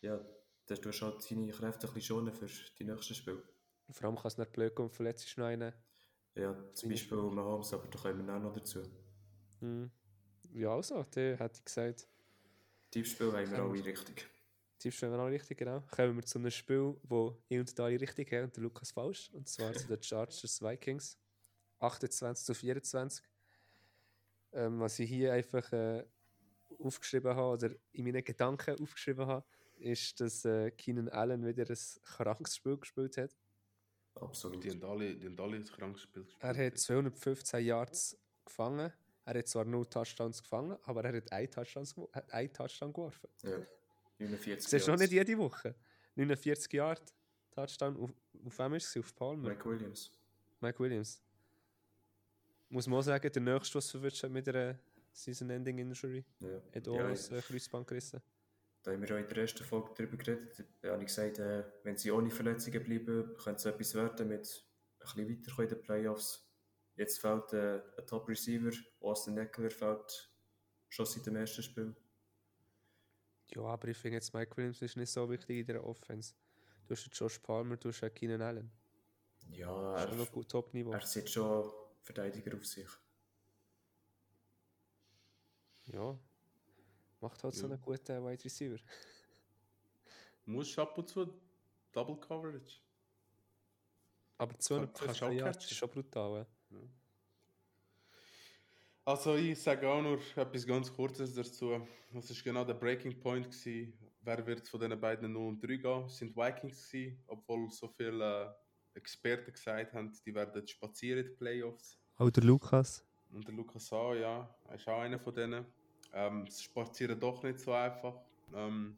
ja, dann tust du halt deine Kräfte ein bisschen schonen für die nächsten Spiele. Vor allem kann es nicht blöd kommen, verletzt ist noch einer. Ja, zum Beispiel Mahomes, aber da kommen wir auch noch dazu. Hm. Ja, also, der hätte ich gesagt, Tippspiel haben wir alle richtig. Tippst du alle richtig, genau. Kommen wir zu einem Spiel, wo ich und alle richtig haben und der Lukas falsch. Und zwar zu den Chargers Vikings. 28 zu 24. Ähm, was ich hier einfach äh, aufgeschrieben habe oder in meinen Gedanken aufgeschrieben habe, ist, dass äh, Keenan Allen wieder ein krankes Spiel gespielt hat. Absolut. Die haben alle, die haben alle ein krankes Spiel gespielt. Er hat 215 Yards gefangen, Er hat zwar null Touchdowns gefangen, aber er hat einen Touchdown, einen Touchdown geworfen. Ja. 49 Siehst du noch Yards. nicht jede Woche? 49 Yard Touchdown. Auf, auf wem ist es? Auf Palmer? Mike Williams. Mike Williams. Muss man auch sagen, der nächste, was verwirrt hat mit einer Season-Ending-Injury, Ja. hat auch Ja, das äh, Kreuzband gerissen. Da haben wir auch in der ersten Folge darüber geredet. Da habe ich gesagt, äh, wenn sie ohne Verletzungen bleiben, könnte es etwas werden mit ein bisschen weiterkommen in den Playoffs. Jetzt fehlt äh, ein Top-Receiver, Austin Eckler fehlt schon seit dem ersten Spiel. Ja, aber ich finde jetzt Mike Williams ist nicht so wichtig in der Offense. Du hast Josh Palmer, du hast ja Keenan Allen. Ja, Schon noch er, gut Top-Niveau. er sieht schon Verteidiger auf sich. Ja. Macht halt so Ja. einen guten Wide Receiver. Musst ab und zu Double Coverage. Aber kannst 250 auch Yards ist schon brutal. Ja. Also ich sage auch nur etwas ganz Kurzes dazu. Das ist genau der Breaking Point gewesen. Wer wird von den beiden 0 und 3 gehen? Es sind Vikings gewesen, obwohl so viele äh, Experten gesagt haben, die werden spazieren in die Playoffs. Auch der Lukas. Und der Lukas auch, ja, er ist auch einer von denen. Ähm, es spazieren doch nicht so einfach. Ähm,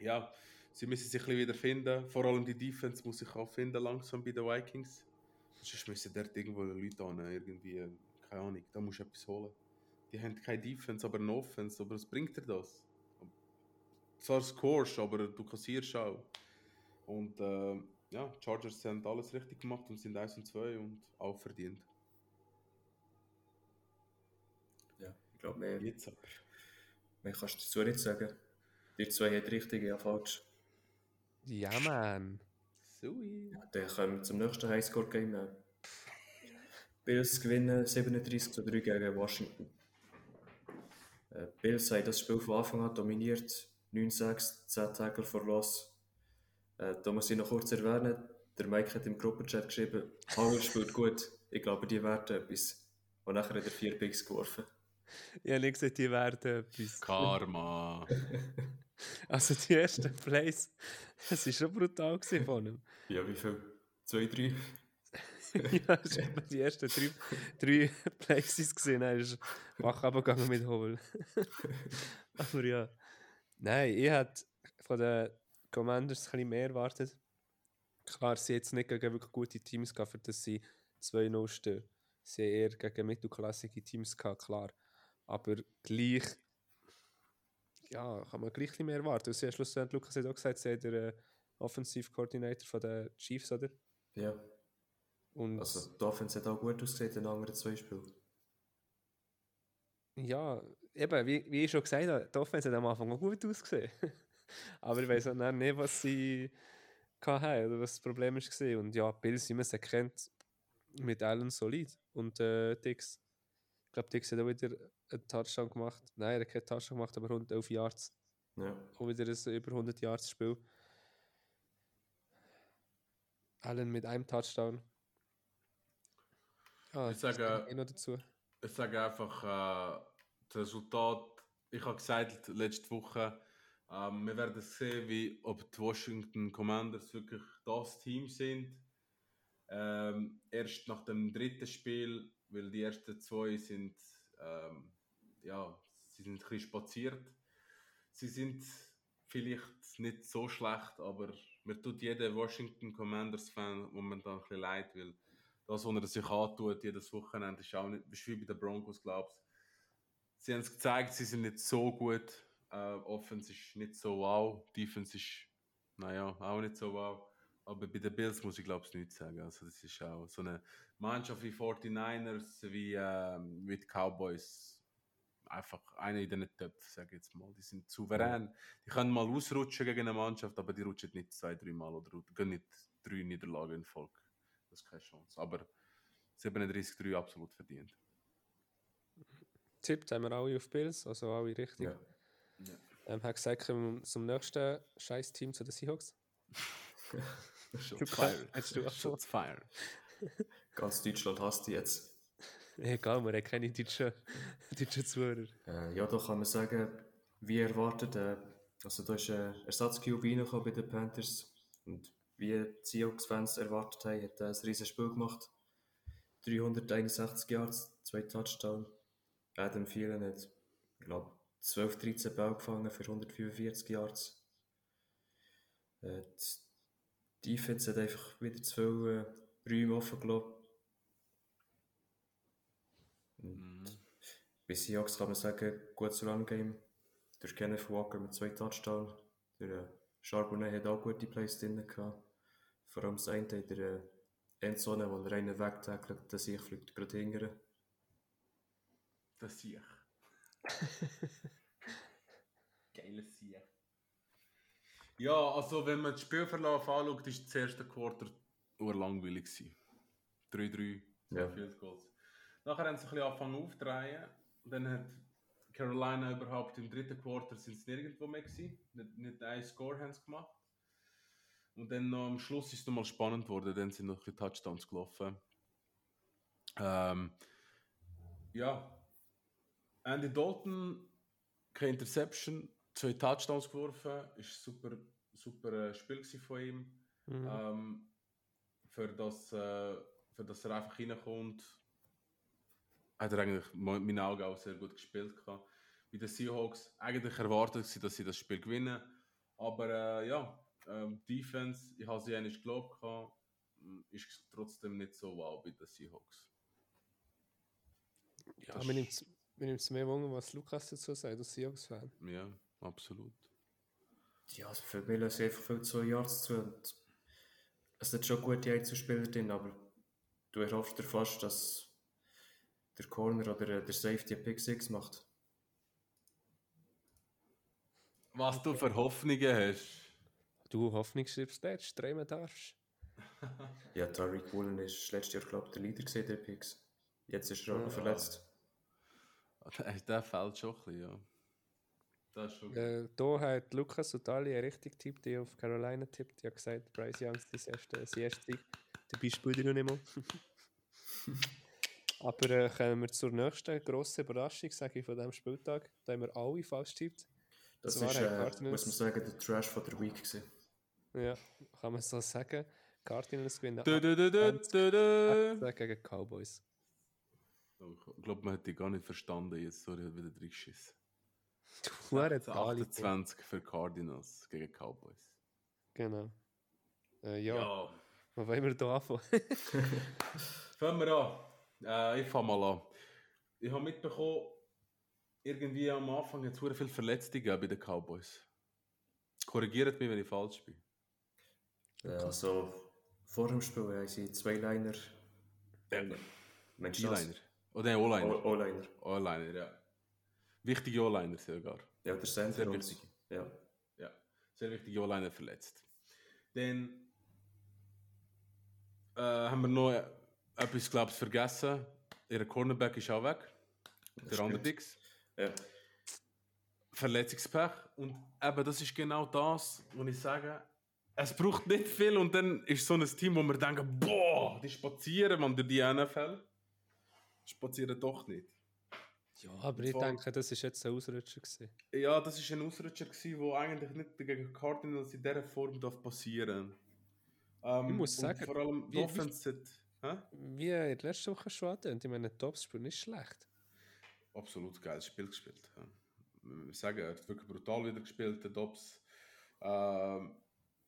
ja, sie müssen sich ein wieder finden. Vor allem die Defense muss sich auch finden langsam bei den Vikings. Sonst müssen dort irgendwo Leute an, irgendwie, keine Ahnung, da musst du etwas holen. Die haben keine Defense, aber eine Offense, aber was bringt dir das? Zwar scorest, aber du kassierst auch. Und äh, ja, Chargers haben alles richtig gemacht und sind 1 und 2 und auch verdient. Ja, ich glaube, mehr, Jetzt aber. mehr kannst du dazu nicht sagen. Die zwei haben richtig, ja falsch. Ja, man. Sui. Dann kommen wir zum nächsten Highscore-Game. Bills gewinnen 37 zu 3 gegen Washington. Äh, Bills haben das Spiel von Anfang an dominiert. 9-6, 10 Tackle for Loss. Äh, da muss ich noch kurz erwähnen, der Mike hat im Gruppenchat geschrieben, Howell spielt gut, ich glaube, die werden etwas. Und nachher hat er vier Picks geworfen. Ich habe nicht gesagt, die werden etwas. Karma. Also die ersten Plays, es war schon brutal gewesen von ihm. Ja, wie viel? Zwei, drei? ja, es war die ersten drei, drei Plays ist gesehen, er ist wach abgegangen mit Hobel. Aber ja. Nein, ich hätte von den Commanders ein bisschen mehr erwartet. Klar, sie jetzt nicht gegen wirklich gute Teams gehabt, für das sie 2-0 stehen. Sie haben eher gegen mittelklassige Teams gehabt, klar. Aber gleich, ja, kann man gleich ein bisschen mehr erwarten. Sie haben schlussendlich, Lukas hat auch gesagt, sie hat den äh, Offensive Coordinator von den Chiefs, oder? Ja, Und also die Offense hat auch gut ausgesehen in den anderen zwei Spielen. Ja, eben, wie, wie ich schon gesagt habe, die Offense hat am Anfang auch gut ausgesehen. Aber ich weiß auch nicht, was sie hatten oder was das Problem war. Und ja, Bills, wie man sie kennt, mit Allen solid. Und äh, Dix, glaube, Dix hat auch wieder einen Touchdown gemacht. Nein, er hat keinen Touchdown gemacht, aber rund 11 Yards. Ja. Auch wieder ein über 100 Yards Spiel. Allen mit einem Touchdown. Ja, Ich sage, kommt eh noch dazu. Ich sage einfach, äh, das Resultat, ich habe gesagt letzte Woche, ähm, wir werden sehen, wie, ob die Washington Commanders wirklich das Team sind. Ähm, erst nach dem dritten Spiel, weil die ersten zwei sind, ähm, ja, sie sind ein bisschen spaziert. Sie sind vielleicht nicht so schlecht, aber mir tut jeder Washington Commanders Fan momentan ein bisschen leid, weil das, was er sich antut, jedes Wochenende, ist auch nicht, ist wie bei den Broncos, glaubst Sie haben es gezeigt, sie sind nicht so gut. Äh, Offense ist nicht so wow. Defense ist, naja, auch nicht so wow. Aber bei den Bills muss ich, glaube ich, nichts sagen. Also, das ist auch so eine Mannschaft wie 49ers, wie, ähm, wie die Cowboys. Einfach eine in den Töpfen, sage ich jetzt mal. Die sind souverän. Die können mal ausrutschen gegen eine Mannschaft, aber die rutschen nicht zwei, drei Mal oder gehen nicht drei Niederlagen in Folge. Das ist keine Chance. Aber 37-3 absolut verdient. Tippt haben wir alle auf Bills, also alle richtig. ja. Ähm, hat gesagt, kommen wir zum nächsten Scheiß-Team zu den Seahawks. Shots Du fired. kannst- du auch Shots fired. Ganz Deutschland hasst die jetzt. Egal, wir haben keine deutschen, deutschen Zuhörer. Äh, ja, da kann man sagen, wie erwartet, äh, also da ist ein Ersatz-QB reingekommen bei den Panthers und wie die Seahawks-Fans erwartet haben, hat er ein riesiges Spiel gemacht. 361 Yards, zwei Touchdowns. Adam Thielen hat, ich glaube, 12, 13 Bälle gefangen für 145 Yards. Äh, die Defense hat einfach wieder zu viele äh, Räume offen gelassen. Bei Seahawks kann man sagen, gutes Run-Game. Durch Kenneth Walker mit zwei Touchdowns. Der äh, Charbonnet hat auch gute Plays drin gehabt. Vor allem das eine in der äh, Endzone, wo er einen wegtackelt, der sich fliegt gerade hingern. Das sehe ich. Geiles Sieg. Ja, also wenn man das Spielverlauf anschaut, ist das erste Quarter urlangweilig gewesen. 3-3, zwei Ja. Field Goals. Nachher haben sie ein bisschen angefangen aufzudrehen. Dann hat Carolina überhaupt im dritten Quarter sind sie nirgendwo mehr gewesen. Nicht, nicht einen Score haben sie gemacht. Und dann noch am Schluss ist es nochmal spannend geworden. Dann sind noch ein bisschen Touchdowns gelaufen. Ähm, ja, Andy Dalton, keine Interception, zwei Touchdowns geworfen, ist ein super, super äh, Spiel von ihm. Mhm. Ähm, für, das, äh, für das er einfach reinkommt, hat er eigentlich in meinen Augen auch sehr gut gespielt. Gehabt. Bei den Seahawks eigentlich erwartet sie, dass sie das Spiel gewinnen. Aber äh, ja, ähm, Defense, ich habe sie eigentlich geglaubt, gehabt, ist trotzdem nicht so wow bei den Seahawks. ja, das ist- nimmt es mehr Wunder, was Lukas dazu sagt, als Seahawks-Fan. Ja, absolut. Ja, also für mich lassen einfach viel zu Yards zu. Und es sind schon gute Einzelspieler drin, aber du erhoffst dir fast, dass der Corner oder der Safety einen Pick 6 macht. Was du für Hoffnungen hast? Du Hoffnung schreibst, darfst, träumen darfst. Ja, Tariq Woolen ist letztes Jahr, glaube ich, der Leader gewesen, der Picks. Jetzt ist er auch noch Ja. verletzt. Der, der fällt schon ein bisschen, ja. Das ist schon gut. Äh, da hat Lukas und Ali einen richtig Tipp, die auf Carolina tippt. Die hat gesagt, Bryce Young ist das erste, das erste Sieg. Dabei spielt er noch nicht mal. Aber äh, kommen wir zur nächsten grossen Überraschung, sage ich, von diesem Spieltag. Da haben wir alle falsch getippt. Das Zwar ist, äh, muss man sagen, der Trash von der Week gewesen. Ja, kann man so sagen. Cardinals gewinnen dö, dö. 18 gegen Cowboys. Oh, Ich glaube, man hat die gar nicht verstanden. Jetzt sorry, hat wieder drin geschissen. Du hast Ali. 28 für Cardinals gegen Cowboys. Genau. Äh, ja, wo wollen wir da anfangen? Fangen wir an. Äh, ich fange mal an. Ich habe mitbekommen, irgendwie am Anfang hat es viele Verletzte gegeben bei den Cowboys. Korrigiert mich, wenn ich falsch bin. Ja, also, vor dem Spiel haben sie zwei Liner. Mensch, D-Liner. Oder nein, O-Liner. O-Liner. O-Liner, ja. Wichtige O-Liner sogar. Ja, der und- wichtig. Ja. Ja, sehr wichtige O-Liner verletzt. Dann äh, haben wir noch äh, etwas, glaube ich, vergessen. Ihr Cornerback ist auch weg. Der stimmt. andere Dix. Ja. Verletzungspech. Und eben, das ist genau das, was ich sage. Es braucht nicht viel und dann ist so ein Team, wo wir denken, boah, die spazieren, man, durch die NFL. Spazieren doch nicht. Ja, aber ich denke, das war jetzt ein Ausrutscher. Gewesen. Ja, das war ein Ausrutscher, der eigentlich nicht gegen Cardinals in dieser Form darf passieren ähm, Ich muss und sagen, vor allem die wie- wie- Offense hat? Wie in der letzten Woche schon angetönt, ich meine, Topspiel nicht schlecht. absolut geiles Spiel gespielt. Ja. Wir sagen, er hat wirklich brutal wieder gespielt, der Dobbs. Ähm,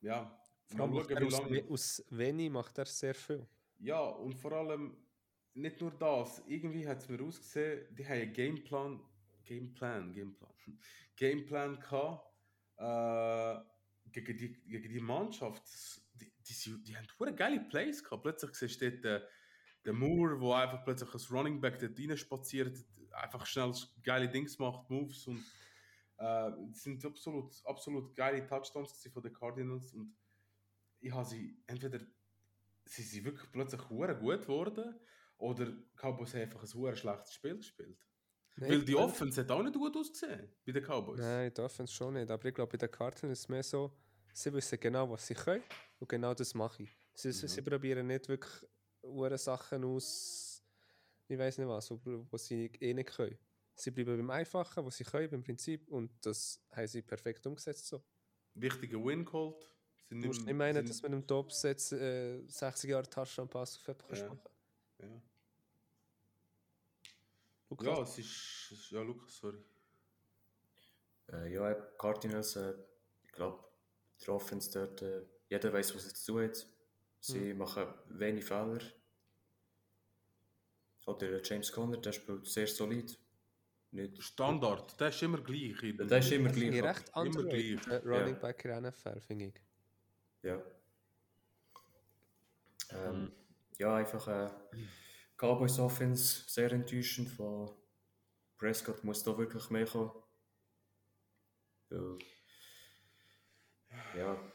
ja, Vor allem schauen, wie aus, aus wenig macht er sehr viel. Ja, und vor allem nicht nur das, irgendwie hat es mir ausgesehen, die haben einen Gameplan, Gameplan, Gameplan, Gameplan gehabt, äh, gegen, die, gegen die Mannschaft. Die, die, die, haben hure geile Plays gehabt. Plötzlich siehst du dort den, den Moore, wo einfach plötzlich als Running Back dort rein spaziert, einfach schnell geile Dings macht, Moves und äh, sind absolut, absolut geile Touchdowns von den Cardinals und ich habe sie entweder sie sind wirklich plötzlich gut geworden oder Cowboys haben einfach ein hure schlechtes Spiel gespielt. Nein, Weil die ich- Offense hat auch nicht gut ausgesehen bei den Cowboys. Nein, die Offense schon nicht. Aber ich glaube, bei den Karten ist es mehr so, sie wissen genau, was sie können und genau das mache ich. Sie, sie, sie probieren nicht wirklich hure Sachen aus, ich weiß nicht was, wo, wo sie eh nicht können. Sie bleiben beim Einfachen, was sie können, beim Prinzip und das haben sie perfekt umgesetzt. So. Wichtiger Win geholt. Im- nicht meinen, sind- dass mit einem Top-Set äh, 60 Jahre Touchdown-Pass auf kannst Ja. machen Ja. Lukas? Ja, es ist, es. Ja, Lukas, sorry. Äh, ja, Cardinals, äh, ich glaube, die Offense dort, äh, jeder weiß, was er zu tun hat. Sie machen wenig Fehler. Oder James Conner, der spielt sehr solid. Nicht, Standard, der ist immer gleich. der ist immer gleich. recht Immer gleich. äh, Running Ja. Back in der NFL, finde ich. Ja. Ähm, Ja, einfach äh, Cowboys Offense sehr enttäuschend von Prescott muss da wirklich mehr kommen. Weil, ja,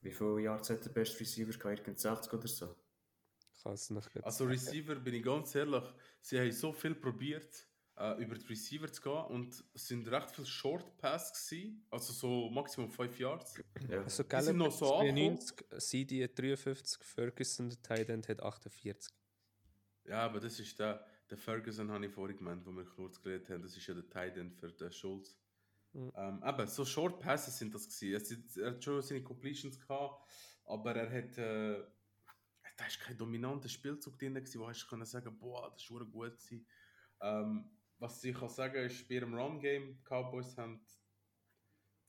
wie viele Jahre hat der beste Receiver gehabt? Irgend 60 oder so? Ich kann es noch Also Receiver, bin ich ganz ehrlich, sie haben so viel probiert, äh, über die Receiver zu gehen und es sind recht viele Short Pass gewesen, also so maximum 5 Yards. Ja, Also Die sind noch so 93, CD hat 53, Ferguson, der Tight End, hat 48. Ja, aber das ist der, der Ferguson, habe ich vorhin gemeint, wo wir kurz geredet haben, das ist ja der Tight End für den Schulz. Mhm. Ähm, eben, so Short Passes sind das gewesen. Er hat schon seine Completions gehabt, aber er hat, äh, da ist kein dominanter Spielzug drin gewesen, wo hast du können sagen, boah, das ist schon gut gewesen. Ähm, was ich kann sagen ist, bei ihrem Run Game, die Cowboys haben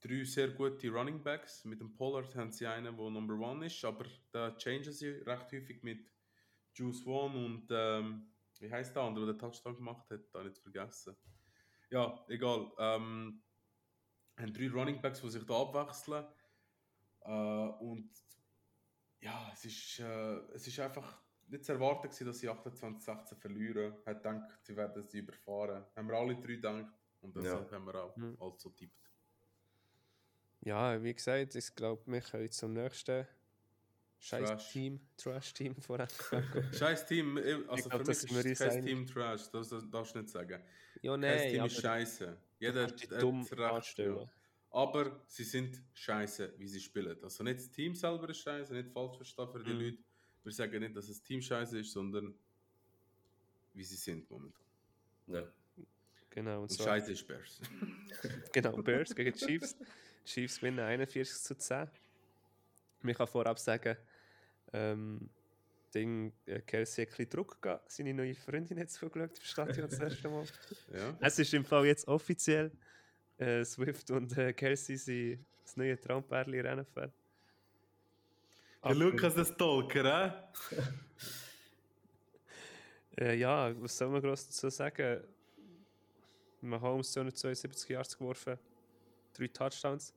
drei sehr gute Running Backs. Mit dem Pollard haben sie einen, der Number One ist, aber da changen sie recht häufig mit Juice One und ähm, wie heißt der andere, der Touchdown gemacht hat, da nicht vergessen. Ja, egal. Ähm, haben drei Running Backs, die sich da abwechseln. Äh, und ja, es ist, äh, es ist einfach nicht zu erwarten, gewesen, dass sie 28-16 verlieren. Hat gedacht, sie werden sie überfahren. Haben wir alle drei gedacht. Und deshalb haben wir auch Mhm. also tippt. Ja, wie gesagt, ich glaube, wir können zum nächsten scheiß Trash. Team, Trash-Team von NFL gehen. Scheiß Team, eh, also glaub, für das mich ist uns kein einig. Team Trash, das, das darfst du nicht sagen. Ja, nein, Team aber ist scheiße. Jeder hat dumm recht, ja. Aber sie sind scheiße, wie sie spielen. Also nicht das Team selber ist scheiße, nicht falsch verstehen für die Mhm. Leute. Wir sagen nicht, dass das Team scheiße ist, sondern wie sie sind momentan. ja. Genau, und Und scheiße ist Bears. genau, Bears gegen die Chiefs. Die Chiefs gewinnen 41 zu 10. Ich kann vorab sagen, ähm, Ding, äh, Kelsey hat ein bisschen Druck gehabt. Seine neue Freundin hat zugeschaut im Stadion das erste Mal. ja? Es ist im Fall jetzt offiziell. Äh, Swift und äh, Kelsey sind das neue Traumpärchen in der NFL. Der Lukas der Stalker, hä? Äh, ja, was soll man groß dazu sagen? Mahomes 272 Yards geworfen, drei Touchdowns.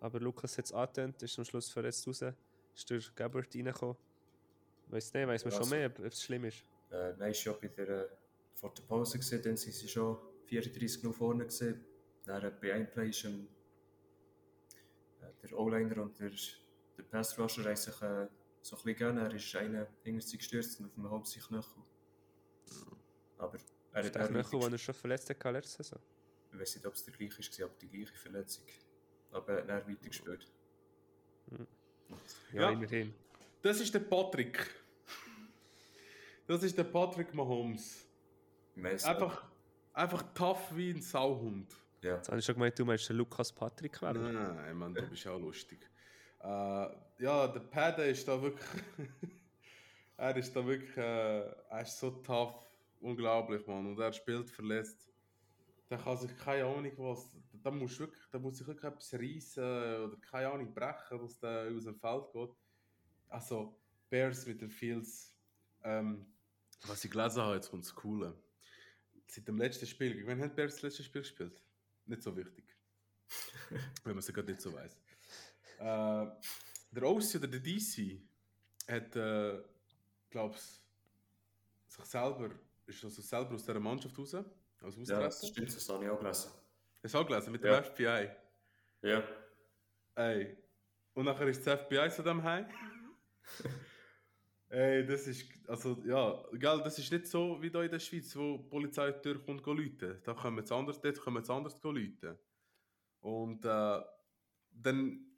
Aber Lukas hat es angetönt, ist am Schluss verletzt raus. Ist durch Gabbard reingekommen. Weiß nicht, weiß man Ja, schon also- mehr, ob es schlimm ist. Äh, nein, ist ja bei der, äh, vor der Pause gesehen, dann sind sie schon 34 noch vorne gesehen. Dann äh, bei einem Play ist ein, äh, der O-Liner und der, der Pass-Rusher haben sich äh, so ein bisschen gegeben. Er ist einer sich gestürzt und auf dem Haupt sich Knöchel. Aber er hat auch Knöchel, den er schon verletzt hat letzte Saison. Ich weiß nicht, ob es der gleiche war, aber die gleiche Verletzung. Aber er hat weitergespielt. Ja, Ja. immerhin. Das ist der Patrick. Das ist der Patrick Mahomes. Meist, Einfach, einfach tough wie ein Sauhund. Ja, Jetzt habe ich schon gemeint, du meinst den Lukas Patrick werden. Nein, Mann, du bist auch lustig. Äh, ja, der Padde ist da wirklich. er ist da wirklich. Äh, er ist so tough. Unglaublich, Mann. Und er spielt verletzt. Da kann sich keine Ahnung was. Da muss, wirklich, da muss sich wirklich etwas reissen oder keine Ahnung brechen, dass der aus dem Feld geht. Also, Bears mit den Fields. Ähm, was ich gelesen habe, jetzt kommt das Coole. Seit dem letzten Spiel, wann hat Bears das letzte Spiel gespielt? Nicht so wichtig. wenn man es gerade nicht so weiß. Äh, der OC oder der DC hat, äh, glaube ich, sich selber, ist also selber aus dieser Mannschaft raus, als ja das stimmt, das habe ich auch gelesen. Hast du auch gelesen, mit dem Ja. FBI. Ja, Ey. Und nachher ist das FBI zu dem heim. Ey, das ist, also ja, gell, das ist nicht so wie da in der Schweiz, wo die Polizei durchkommt und läuten. Da können sie anders, dort können sie anders läuten. Und äh, dann,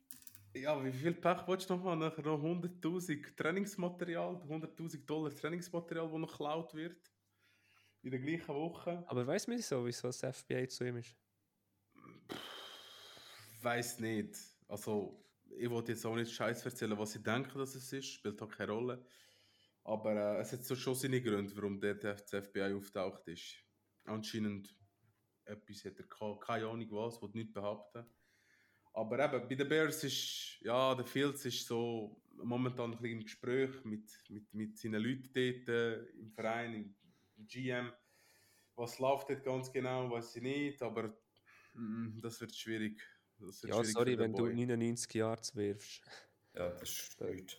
ja, wie viel Pech willst du noch haben? Nachher noch 100'000 Trainingsmaterial, 100'000 Dollar Trainingsmaterial, das noch geklaut wird. In der gleichen Woche. Aber weiß man so, wieso das FBI zu ihm ist? Weiß nicht. Also, ich wollte jetzt auch nicht Scheiß erzählen, was ich denke, dass es ist, spielt auch keine Rolle. Aber äh, es hat so schon seine Gründe, warum der das FBI auftaucht ist. anscheinend etwas hat er gehabt, keine Ahnung was, will nicht behaupten. Aber eben, bei den Bears ist, ja, der Fields ist so momentan ein bisschen im Gespräch mit, mit, mit seinen Leuten dort äh, im Verein, im, GM. Was läuft dort ganz genau, weiß ich nicht, aber mm, das wird schwierig. Das wird Ja, schwierig sorry, wenn du Boy. 99 Yards wirfst. Ja, das ist nichts.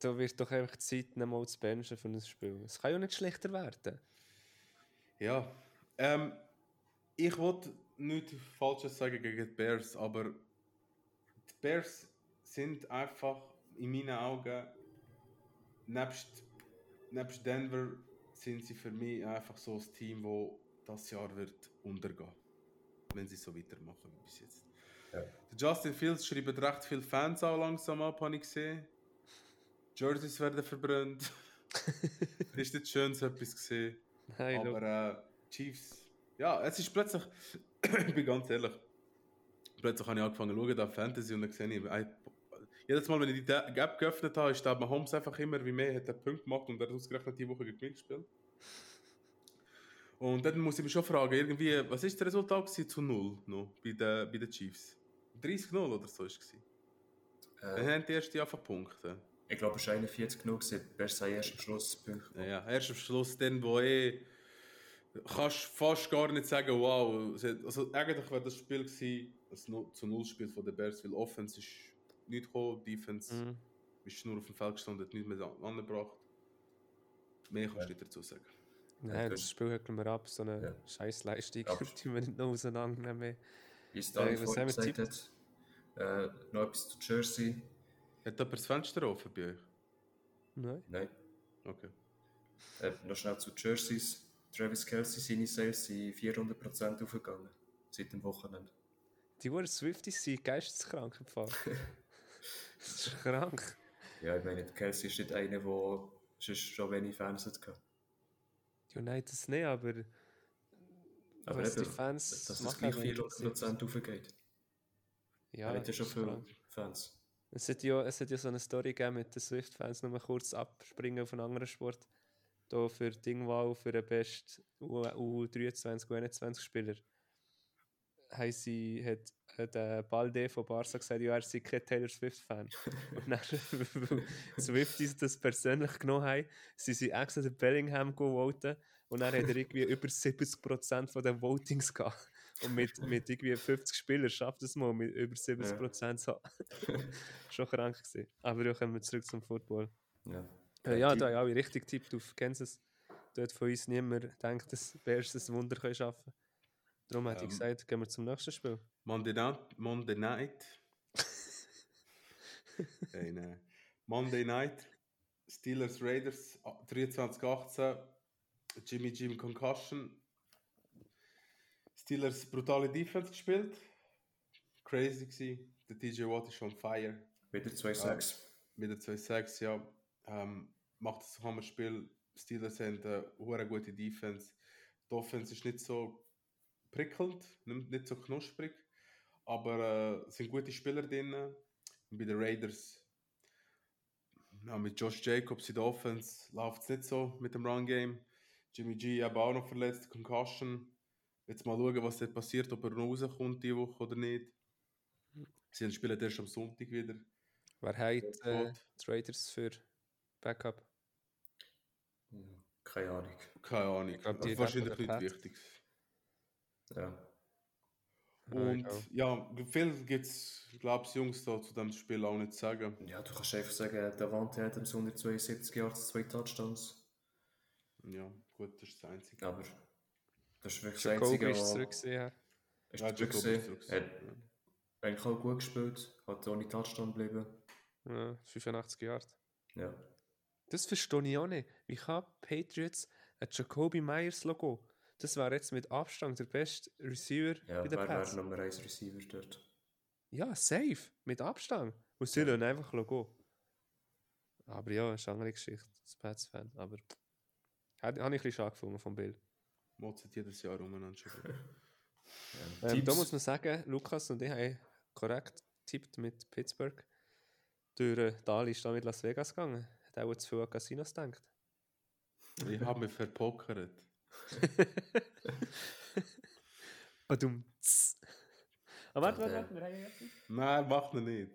Da wird doch einfach Zeit, nicht mal zu benchen für ein Spiel. Es kann ja nicht schlechter werden. Ja, ähm, ich wollte nichts Falsches sagen gegen die Bears, aber Bears sind einfach in meinen Augen, nebst, nebst Denver, sind sie für mich einfach so ein Team, wo das Jahr wird untergehen, wenn sie so weitermachen wie bis jetzt. Ja. Der Justin Fields schreibt recht viele Fans auch langsam ab, habe ich gesehen. Jerseys werden verbrannt. ist nicht schön, so etwas gesehen. Nein, Aber äh, Chiefs, ja, es ist plötzlich, ich bin ganz ehrlich, plötzlich habe ich angefangen zu schauen auf Fantasy und dann sehe ich, ey, jedes Mal, wenn ich die Da- Gap geöffnet habe, ist da Mahomes einfach immer wie mehr, hat er Punkte gemacht und er hat ausgerechnet die Woche gegen gespielt. Und dann muss ich mich schon fragen, irgendwie, was ist das Resultat gewesen zu null noch bei den, bei den Chiefs? 30-0 oder so ist es. gewesen. Dann Äh, haben die ersten einfach Punkte. ich glaube, es war 41 genug. Best sei erst am Schluss Punkt. Ja, ja, erst am Schluss dann, wo eh kannst fast gar nicht sagen, wow, also eigentlich wäre das Spiel gewesen, das Nu- zu Null Spiel von den Bears, weil Offense ist nicht gekommen, Defense Mhm. ist nur auf dem Feld gestanden, hat nichts mehr an- angebracht. Mehr kannst du nicht dazu sagen. Nein, das Spiel hätten wir ab, so eine Ja. Scheißleistung. Die wir nicht noch auseinandernehmen. Wie es Äh, Dani was vorhin haben wir gesagt hat. Äh, noch etwas zu Jersey. Hat jemand das Fenster offen bei euch? Nein. Nein. Okay. Äh, noch schnell zu Jerseys. Travis Kelsey, seine Sales sind 400% aufgegangen. Seit dem Wochenende. Die wurden Swifties sind geisteskrank im Fall. das ist krank. Ja, ich meine, Kelsey ist nicht einer, der sonst schon wenig Fans hatte. Ja, nein, das nicht, aber. Aber was die eben, Fans dass es machen, gleich die 400% aufgeht. Ja, er hat ja schon das viele. Fans. Es hat, ja, es hat ja so eine Story gegeben mit den Swift-Fans, nur mal kurz abspringen auf einen anderen Sport. Da für Dingwall, für den besten U23, U21-Spieler. Haben sie, hat, hat der Balde von Barca gesagt, ja, er sei kein Taylor Swift-Fan. Und dann, weil Swifties das persönlich genommen haben, sie sind extra den Bellingham gewoten und dann hat er irgendwie über 70% von den Votings gehabt. Und mit, mit irgendwie 50 Spielern schafft es mal, mit über 70% zu haben. Schon krank gewesen. Aber ja, kommen wir zurück zum Football. Ja. Äh, ja, da habe ich richtig tippt auf Kansas. Dort von uns niemand denkt, dass Bears ein Wunder können schaffen können. Darum hätte ich Ähm. gesagt, gehen wir zum nächsten Spiel. Monday Night. Monday Night. hey, nein. Monday Night. Steelers Raiders 23-18. Jimmy Jim Concussion. Steelers brutale Defense gespielt. Crazy gewesen. Der TJ Watt ist on fire. Wieder 2-6. Mit der 2-6, ja. Ähm, macht das Hammerspiel. Steelers haben eine hure gute Defense. Die Offense ist nicht so prickelnd, nicht nicht so knusprig, aber äh, es sind gute Spieler drin. Und bei den Raiders, ja, mit Josh Jacobs in der Offense läuft es nicht so mit dem Run-Game. Jimmy G aber auch noch verletzt, Concussion. Jetzt mal schauen, was dort passiert, ob er noch rauskommt die Woche oder nicht. Sie spielen erst am Sonntag wieder. Wer hat äh, die Raiders für Backup? Ja, keine Ahnung. Keine Ahnung. glaub, die Also wahrscheinlich nicht wichtig. Ja. Und ja, viel gibt es, glaube ich, Jungs da zu dem Spiel auch nicht zu sagen. ja, du kannst einfach sagen, der Wante hat am 172 Yards zwei Touchdowns. Ja, gut, das ist das Einzige. Aber das ist wirklich das Jacoby Einzige, ist was- zurückgesehen. Ist Ja, zurück gewesen. zurückgesehen, Hat ja. eigentlich auch gut gespielt, hat ohne Touchdown geblieben. Ja, 85 Jahre. Ja. Das verstehe ich auch nicht. Wie kann Patriots ein Jacoby Myers Logo? Das wäre jetzt mit Abstand der beste Receiver Ja, bei den wer Pats. wäre Nummer 1 Receiver dort? Ja, safe. Mit Abstand. Und sie lassen einfach Logo. Aber ja, ist eine andere Geschichte. Das Pats-Fan. Aber habe ich ein bisschen schade gefunden vom Bild. Mozart jedes Jahr umeinander schon. Ja. Ähm, da muss man sagen, Lukas und ich haben korrekt getippt mit Pittsburgh. Durch äh, Dali ist da mit Las Vegas gegangen. Hat auch zu viel an Casinos gedacht. ich habe mich verpokert. Badum. Aber warte, warte, Ja, warte, wir haben ja etwas. Nein, macht er nicht.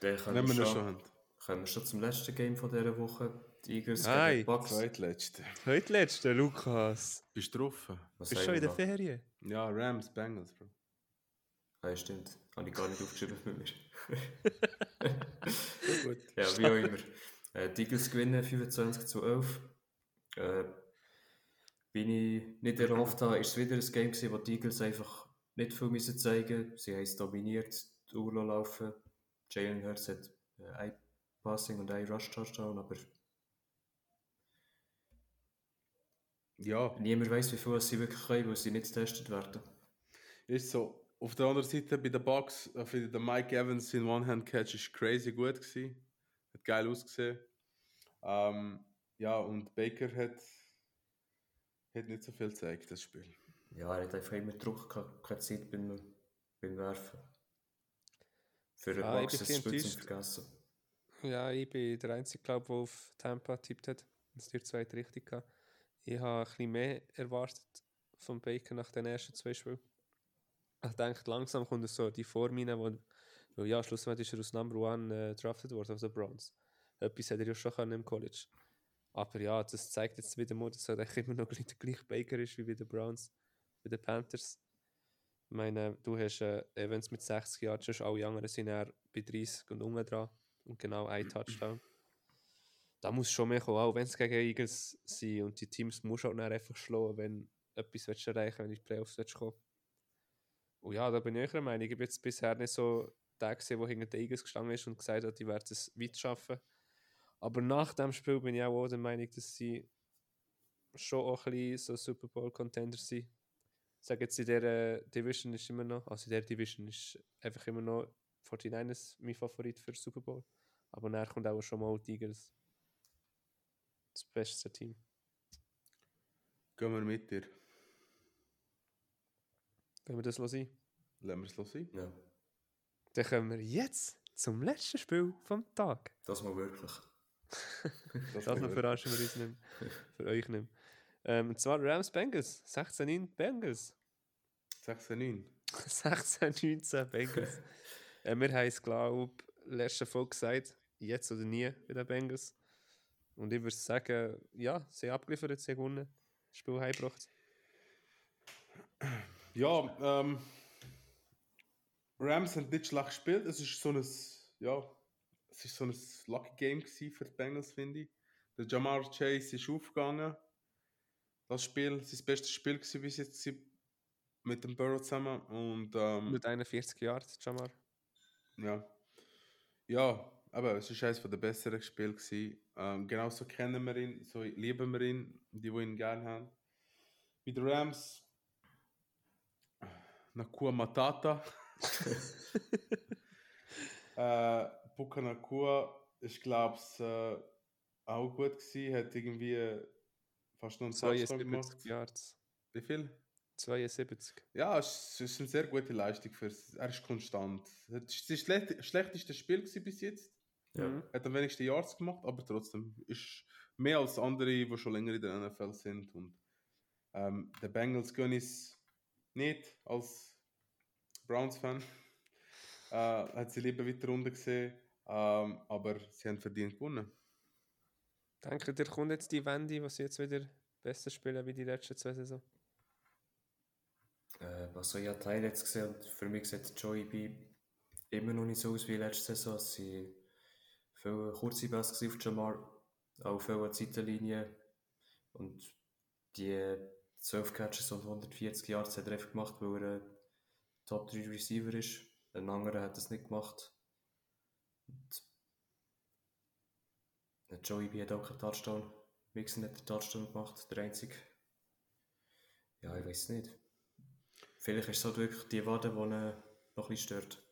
Dann können wir ihn schon, schon haben. kommen wir schon zum letzten Game von dieser Woche. Die Eagles Nein. gegen Bucks. Zweitletzte. Heute letzte, Lukas. Bist du drauf? Was Bist schon in der noch? Ferien? Ja, Rams, Bengals, Bro. Ah, ja, stimmt. Habe ich gar nicht aufgeschrieben mit mir. Gut. Ja, wie auch immer. Äh, die Eagles gewinnen 25 zu 11. Äh, wie ich nicht erhofft habe, ist es wieder ein Game gewesen, wo die Eagles einfach nicht viel müssen zeigen Sie haben es dominiert, die Uhr laufen. Jalen Hurts hat äh, ein Passing und ein Rush-Touchdown, aber Ja, niemand weiß, wie viel sie wirklich können, weil sie nicht getestet werden. ist so. Auf der anderen Seite bei den Bucks, äh, finde ich, der Mike Evans in One-Hand-Catch ist crazy gut gewesen. Hat geil ausgesehen. Ähm, ja, und Baker hat, hat nicht so viel gezeigt, das Spiel. Ja, er hat einfach immer Druck, gehabt, keine Zeit beim, beim Werfen. Für den Ah, ich Bucks bin ist Spiel zum enttäuscht. Vergessen. Ja, ich bin der Einzige, glaube der auf Tampa tippt hat. Das ist die zweite richtig gehabt. Ich habe ein bisschen mehr erwartet von Baker nach den ersten zwei Spielen. Ich denke, langsam kommt so die Vormine, wo, weil ja, schlussendlich ist er aus Number One äh, drafted worden auf den Browns. Etwas hat er ja schon können im College. Aber ja, das zeigt jetzt wieder mal, dass er eigentlich immer noch der gleiche Baker ist wie bei den Browns, bei den Panthers. Ich meine, du hast äh, Evans mit 60 Jahren, schon alle anderen sind eher bei 30 und unten dran. Und genau ein Touchdown. Da muss schon mehr kommen, auch wenn es gegen Eagles sind. Und die Teams muss halt dann einfach schlagen, wenn du etwas willst erreichen wenn du in die Playoffs willst kommen. Und ja, da bin ich eurer Meinung. Ich bin jetzt bisher nicht so der gesehen, der hinter den Eagles gestanden ist und gesagt hat, die werden es weit schaffen. Aber nach dem Spiel bin ich auch der Meinung, dass sie schon auch ein bisschen so Super Bowl-Contender sind. Ich sage jetzt, in dieser Division ist immer noch, also in der Division ist einfach immer noch 49ers mein Favorit für Super Bowl. Aber nachher kommt auch schon mal die Eagles. Das beste Team. Gehen wir mit dir. Wenn wir das sein? Lassen wir es los sein. Ja, Dann kommen wir jetzt zum letzten Spiel vom Tag. das mal wirklich. Das Das noch verarschen wir uns nicht mehr. Für euch nicht mehr. Ähm, und zwar Rams Bengals. 16-9 Bengals. 16-9. 16-19 Bengals. äh, wir haben es, glaube ich, letzte Folge gesagt, jetzt oder nie bei den Bengals. Und ich würde sagen, ja, sie haben abgeliefert, sie haben gewonnen. Das Spiel heimgebracht. Ja, ähm, Rams haben nicht schlecht gespielt. Es ist so ein, ja, es ist so ein Lucky Game für die Bengals, finde ich. Der Jamar Chase ist aufgegangen. Das Spiel, sein bestes Spiel gewesen bis jetzt mit dem Burrow zusammen. Und ähm, Mit 41 Jahren, Jamar. ja, ja, aber es ist eines der besseren Spiele. Ähm, genauso kennen wir ihn, so lieben wir ihn, die, die ihn gerne haben. Bei den Rams, Nakua Matata. äh, Puka Nakua ist, glaube ich, äh, auch gut gewesen, hat irgendwie fast noch einen Touchdown 72 gemacht. Yards. Wie viel? 72. Ja, es es ist eine sehr gute Leistung. Für, er ist konstant. Es war das schlecht- schlechteste Spiel bis jetzt. Ja. Mhm. hat am wenigsten Yards gemacht, aber trotzdem ist mehr als andere, die schon länger in der NFL sind. Und ähm, der Bengals gönne es nicht als Browns-Fan. Äh, hat sie lieber weiter runter gesehen, ähm, aber sie haben verdient gewonnen. Denkt ihr, kommt jetzt die Wende, was sie jetzt wieder besser spielen wie die letzten zwei Saison? Äh, also ich habe die Highlights gesehen und für mich sieht Joey B immer noch nicht so aus wie letzte Saison. Es waren viele kurze Pässe gewesen auf Jamar, auch viele an die Seitenlinie. Und die 12 Catches und 140 Yards hat er einfach gemacht, weil er ein Top 3 Receiver ist. Ein anderer hat das nicht gemacht. Und der Joey B hat auch keinen Touchdown. Mixon hat den Touchdown gemacht, der einzige. Ja, ich weiß nicht. Vielleicht ist es halt wirklich die Wade, die ihn noch ein bisschen stört.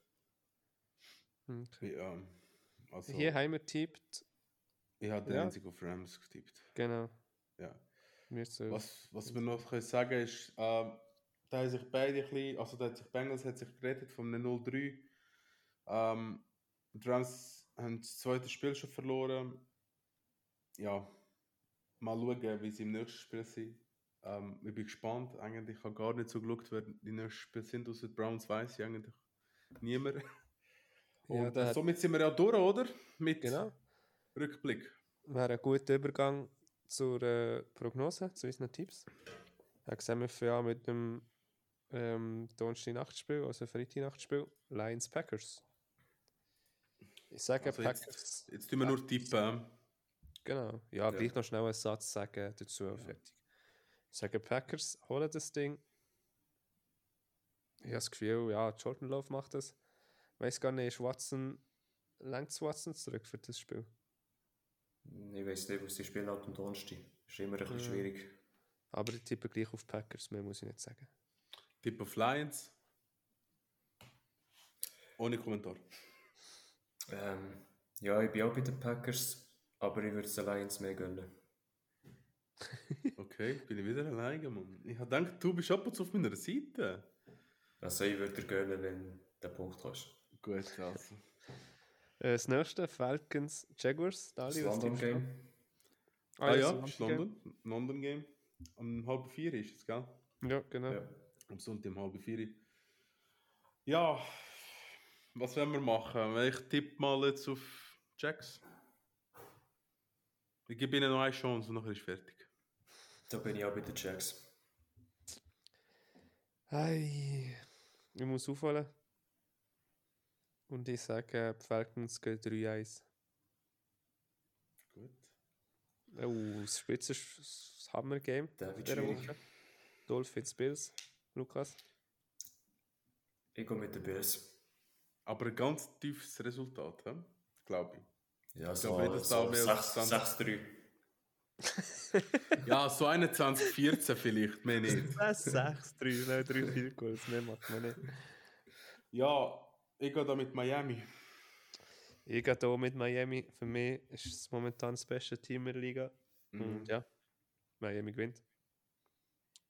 Okay. Ja, also, Hier haben wir getippt. ich habe den Ja. einzigen auf Rams getippt. Genau. Ja. Was, was wir noch können sagen ist, ähm, da haben sich beide ein bisschen, also da hat sich Bengals hat sich gerettet von einem 0-3. Ähm, die Rams haben das zweite Spiel schon verloren. Ja, mal schauen, wie sie im nächsten Spiel sind. Ähm, ich bin gespannt. Eigentlich ich habe gar nicht so geschaut, wer die nächsten Spiele sind. Außer die Browns weiß ich eigentlich niemand. Ja, Und hat- somit sind wir ja durch, oder? Mit Genau. Rückblick. Wäre ein guter Übergang zur äh, Prognose, zu unseren Tipps. Ich sehen wir ja mit dem ähm, Donnerstag-Nachtspiel, also Freitag-Nachtspiel, Lions-Packers. Ich sage Also Packers. jetzt, jetzt tun wir nur tippen. Genau. Ja, gleich noch schnell einen Satz sagen dazu. Fertig. Ich sage Packers, holen das Ding. Ich habe das Gefühl, ja, Jordan Love macht das. Weiß gar nicht, ist Watson, längt Watson zurück für das Spiel? Ich weiß nicht, was die spielen dem Donnerstag. Ist immer ein bisschen Ja. schwierig. Aber ich tippe gleich auf Packers, mehr muss ich nicht sagen. Tipp auf Lions. Ohne Kommentar. Ähm, ja, ich bin auch bei den Packers, aber ich würde es den Lions mehr gönnen. Okay, bin ich wieder alleine, Mann. Ich habe gedacht, du bist ab und zu auf meiner Seite. Also ich würde dir gönnen, wenn du den Punkt hast. Gut, also. Äh, das nächste, Falcons, Jaguars. Das Dali, was London? Game. Ah, ja, das ist London. London Game. Um halb vier ist es, gell? Ja, genau. Ja. Am Sonntag um halb vier. Ja, was wollen wir machen? Ich tippe mal jetzt auf Jacks. Ich gebe ihnen noch eine Chance und nachher ist fertig. Da bin ich auch bei den Jacks. Hey, ich muss aufholen. Und ich sage, die Falcons gehen 3-1. Gut. Oh, das Spitze ist das Hammer-Game. Woche. Dolphins Bills. Lukas. Ich gehe mit den Bills. Aber ein ganz tiefes Resultat, glaube ich. Ja, glaube, so, das so darf mehr als 6 20. 6-3. Ja, so 21, 14 vielleicht, mehr nicht. 6-3, nein, 3-4 Goals, mehr macht man nicht. Ja, ich gehe da mit Miami. Ich gehe hier mit Miami. Für mich ist es momentan das beste Team in der Liga. Mhm. Und ja, Miami gewinnt.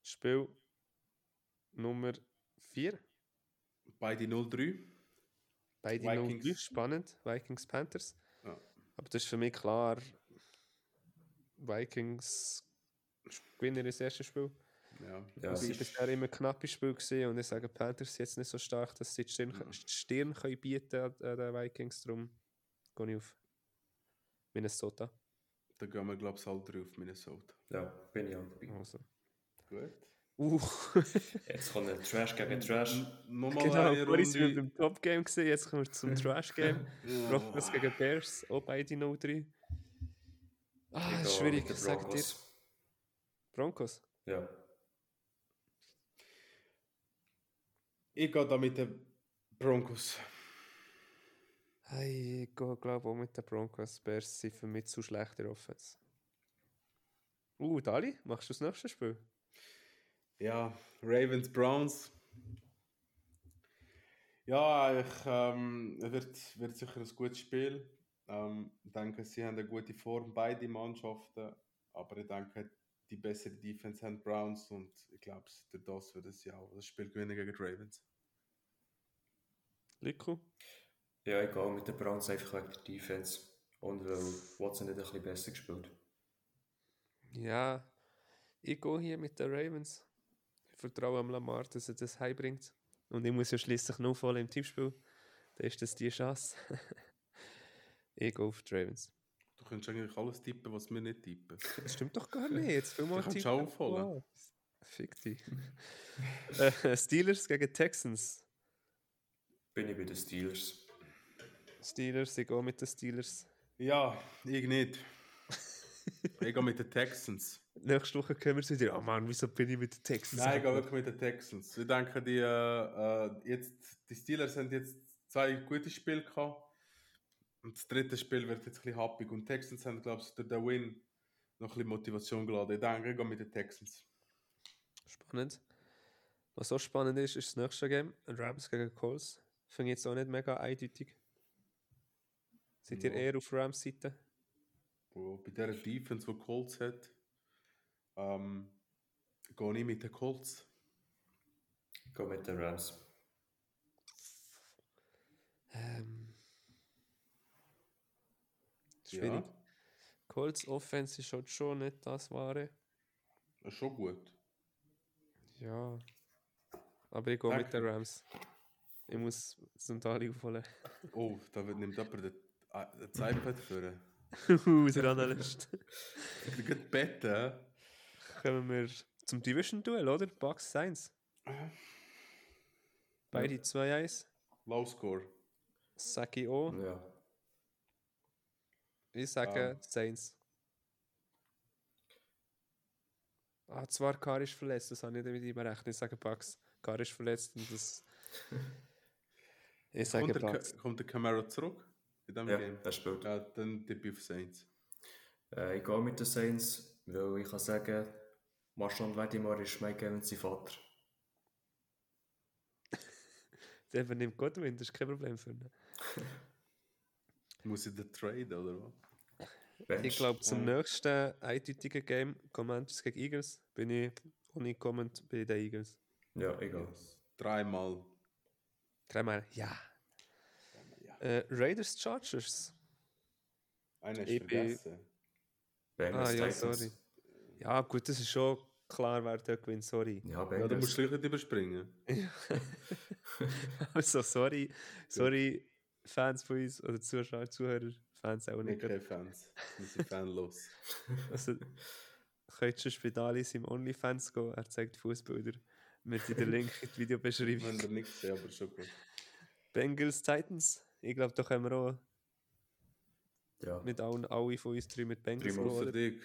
Spiel Nummer 4. Beide 0-3. Beide Vikings. 0 spannend. Vikings Panthers. Ja. Aber das ist für mich klar. Vikings gewinnen das erste Spiel. Ja. Ja, Es war bisher immer ein knappes Spiel gewesen und ich sage, Panthers sind jetzt nicht so stark, dass sie die Stirn, Mhm. die Stirn können bieten an, an den Vikings. Darum gehe ich auf Minnesota. Da gehen wir, glaube ich, alle drei auf Minnesota. ja, bin ich auch dabei. Also. Gut. Uh, Jetzt kommt ein Trash gegen Trash. Nochmal genau, eine vorhin sind wir Runde. beim Top-Game gesehen, jetzt kommen wir zum Trash-Game. Ja. Broncos gegen Bears, auch beide 0-3. Ah, ist schwierig, ich sag dir. Broncos. Broncos? Ja, Ich gehe da mit den Broncos. Hey, ich gehe, glaube auch mit den Broncos. Bears sind für mich zu schlechter Offense. Uh, Dali, machst du das nächste Spiel? Ja, Ravens, Browns. Ja, ich, ähm, es wird, wird sicher ein gutes Spiel. Ähm, ich denke, sie haben eine gute Form, beide Mannschaften. Aber ich denke, die bessere Defense haben Browns und ich glaube, durch das wird es ja auch das Spiel gewinnen gegen die Ravens. Liku? ja ich gehe mit den Browns einfach wegen der Defense. Und weil Watson nicht ein bisschen besser gespielt. Ja, ich gehe hier mit den Ravens. Ich vertraue am Lamar, dass er das heimbringt. Und ich muss ja schließlich noch voll im Tippspiel. Da ist das die Chance. ich gehe auf die Ravens. Du kannst eigentlich alles tippen, was wir nicht tippen. Das stimmt doch gar nicht. Jetzt viel mal Du kannst tippen. auch aufholen. Wow. Fick dich. äh, Steelers gegen Texans. Bin ich bei den Steelers. Steelers, ich gehe mit den Steelers. Ja, ich nicht. ich gehe mit den Texans. Nächste Woche können wir wieder. Oh Mann, wieso bin ich mit den Texans? Nein, ich gehe wirklich mit den Texans. Ich denke, die, äh, äh, jetzt, die Steelers haben jetzt zwei gute Spiele gehabt. Und das dritte Spiel wird jetzt ein bisschen happig. Und die Texans haben, glaube ich, durch den Win noch ein bisschen Motivation geladen. Ich denke, ich gehe mit den Texans. Spannend. Was auch spannend ist, ist das nächste Game. Rams gegen Colts. Finde ich jetzt auch nicht mega eindeutig. Seid ihr Ja. eher auf Rams Seite? Wo bei dieser Defense, die Colts hat, ähm, gehe ich mit den Colts. Ich gehe mit den Rams. Ähm. Schwierig. Colts Offense ist halt schon nicht das wahre. Das ist schon gut. Ja. Aber ich gehe mit den Rams. Ich muss zum Tali aufholen. Oh, da wird- nimmt jemand den- ah, das iPad für. Uh, der Analyst. Ich kann betten. Kommen wir zum Division-Duell, oder? Bucks Saints. Beide 2-1. Low Score. Sag ich auch. Ja. Ich sage Ah. Saints. Ah, zwar Kar ist verletzt, das habe ich nicht mit berechnet. Ich sage Bucks. Kar ist verletzt und das. Ich sage Kommt der, Bucks. Ka- kommt der Camaro zurück? In diesem Ja, Game? er spielt. Ja, dann tippe ich auf Saints. Äh, ich gehe mit den Saints, weil ich kann sagen, Marshall Lattimore ist Mike Evans sein Vater. Der übernimmt Godwin, das ist kein Problem für ihn. Muss ich den Trade oder was? Bench. Ich glaube, zum nächsten eindeutigen Game, Commanders gegen Eagles, bin ich ohne Comment bei den Eagles. Ja, egal. Dreimal. Dreimal, ja. Ja. Äh, Raiders Chargers. Einer ist vergessen. Bengals Ah, ja, sorry. Ja, gut, das ist schon klar, wer dort gewinnt, sorry. Ja, Ja, Bengals. du musst gleich nicht überspringen. Also, sorry, sorry, Fans von uns oder Zuschauer, Zuhörer, Fans auch nicht. keine Fans. Wir sind fanlos. Also, könntest du Spital in seinem OnlyFans gehen, er zeigt Fußbilder. Mit in der Link in die Videobeschreibung. haben da nichts aber schon gut. Bengals Titans. Ich glaube, da können wir auch Ja, mit allen, alle von uns drei mit Bengals gehen.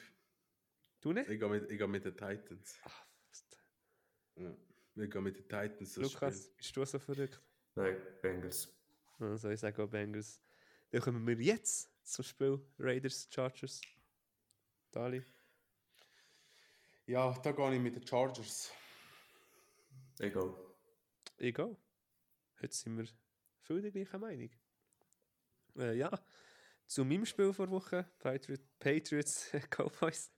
Du nicht? Ich gehe mit, ich gehe mit den Titans. Ah, was- Ja. Wir gehen mit den Titans. Lukas, Spiel. bist du so verrückt? nein, Bengals. Also ich sage auch Bengals. Dann kommen wir jetzt zum Spiel Raiders Chargers. Dali. Ja, da gehe ich mit den Chargers. Egal. Egal. Heute sind wir viel der gleichen Meinung. Äh, ja, zu meinem Spiel vor Woche, Patriot, Patriots Cowboys.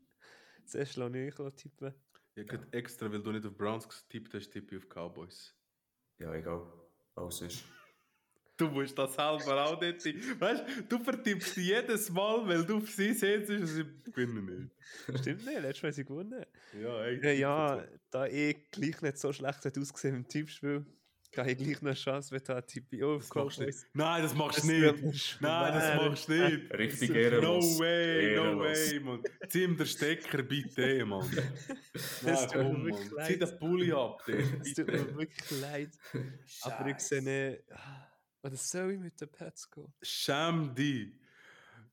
Zuerst lasse ich euch tippen. Ich habe extra, weil du nicht auf Browns getippt hast, tippe ich auf Cowboys. Ja, egal. Alles ist. Du musst das selber auch nicht. Weißt du, du vertippst jedes Mal, weil du auf sie setzt und sie gewinnen nicht. Stimmt nicht, letztes Mal haben sie gewonnen. Ja, ey. Ja, ja, da ich gleich nicht so schlecht hat ausgesehen im Tippspiel, habe ich gleich noch eine Chance, wenn Das du Cowboys. nicht. Nein, das machst du Das nicht. Nein, das machst du nicht. Richtig So- No ehrenlos. way, no Ehrenlos. way, man. Zieh ihm den Stecker bitte, Mann. Das tut mir wirklich Mann. Zieh leid. den Pulli ab. Es tut mir wirklich leid. Aber ich sehe nicht. Oder soll ich mit den Pets gehen? Schäm dich.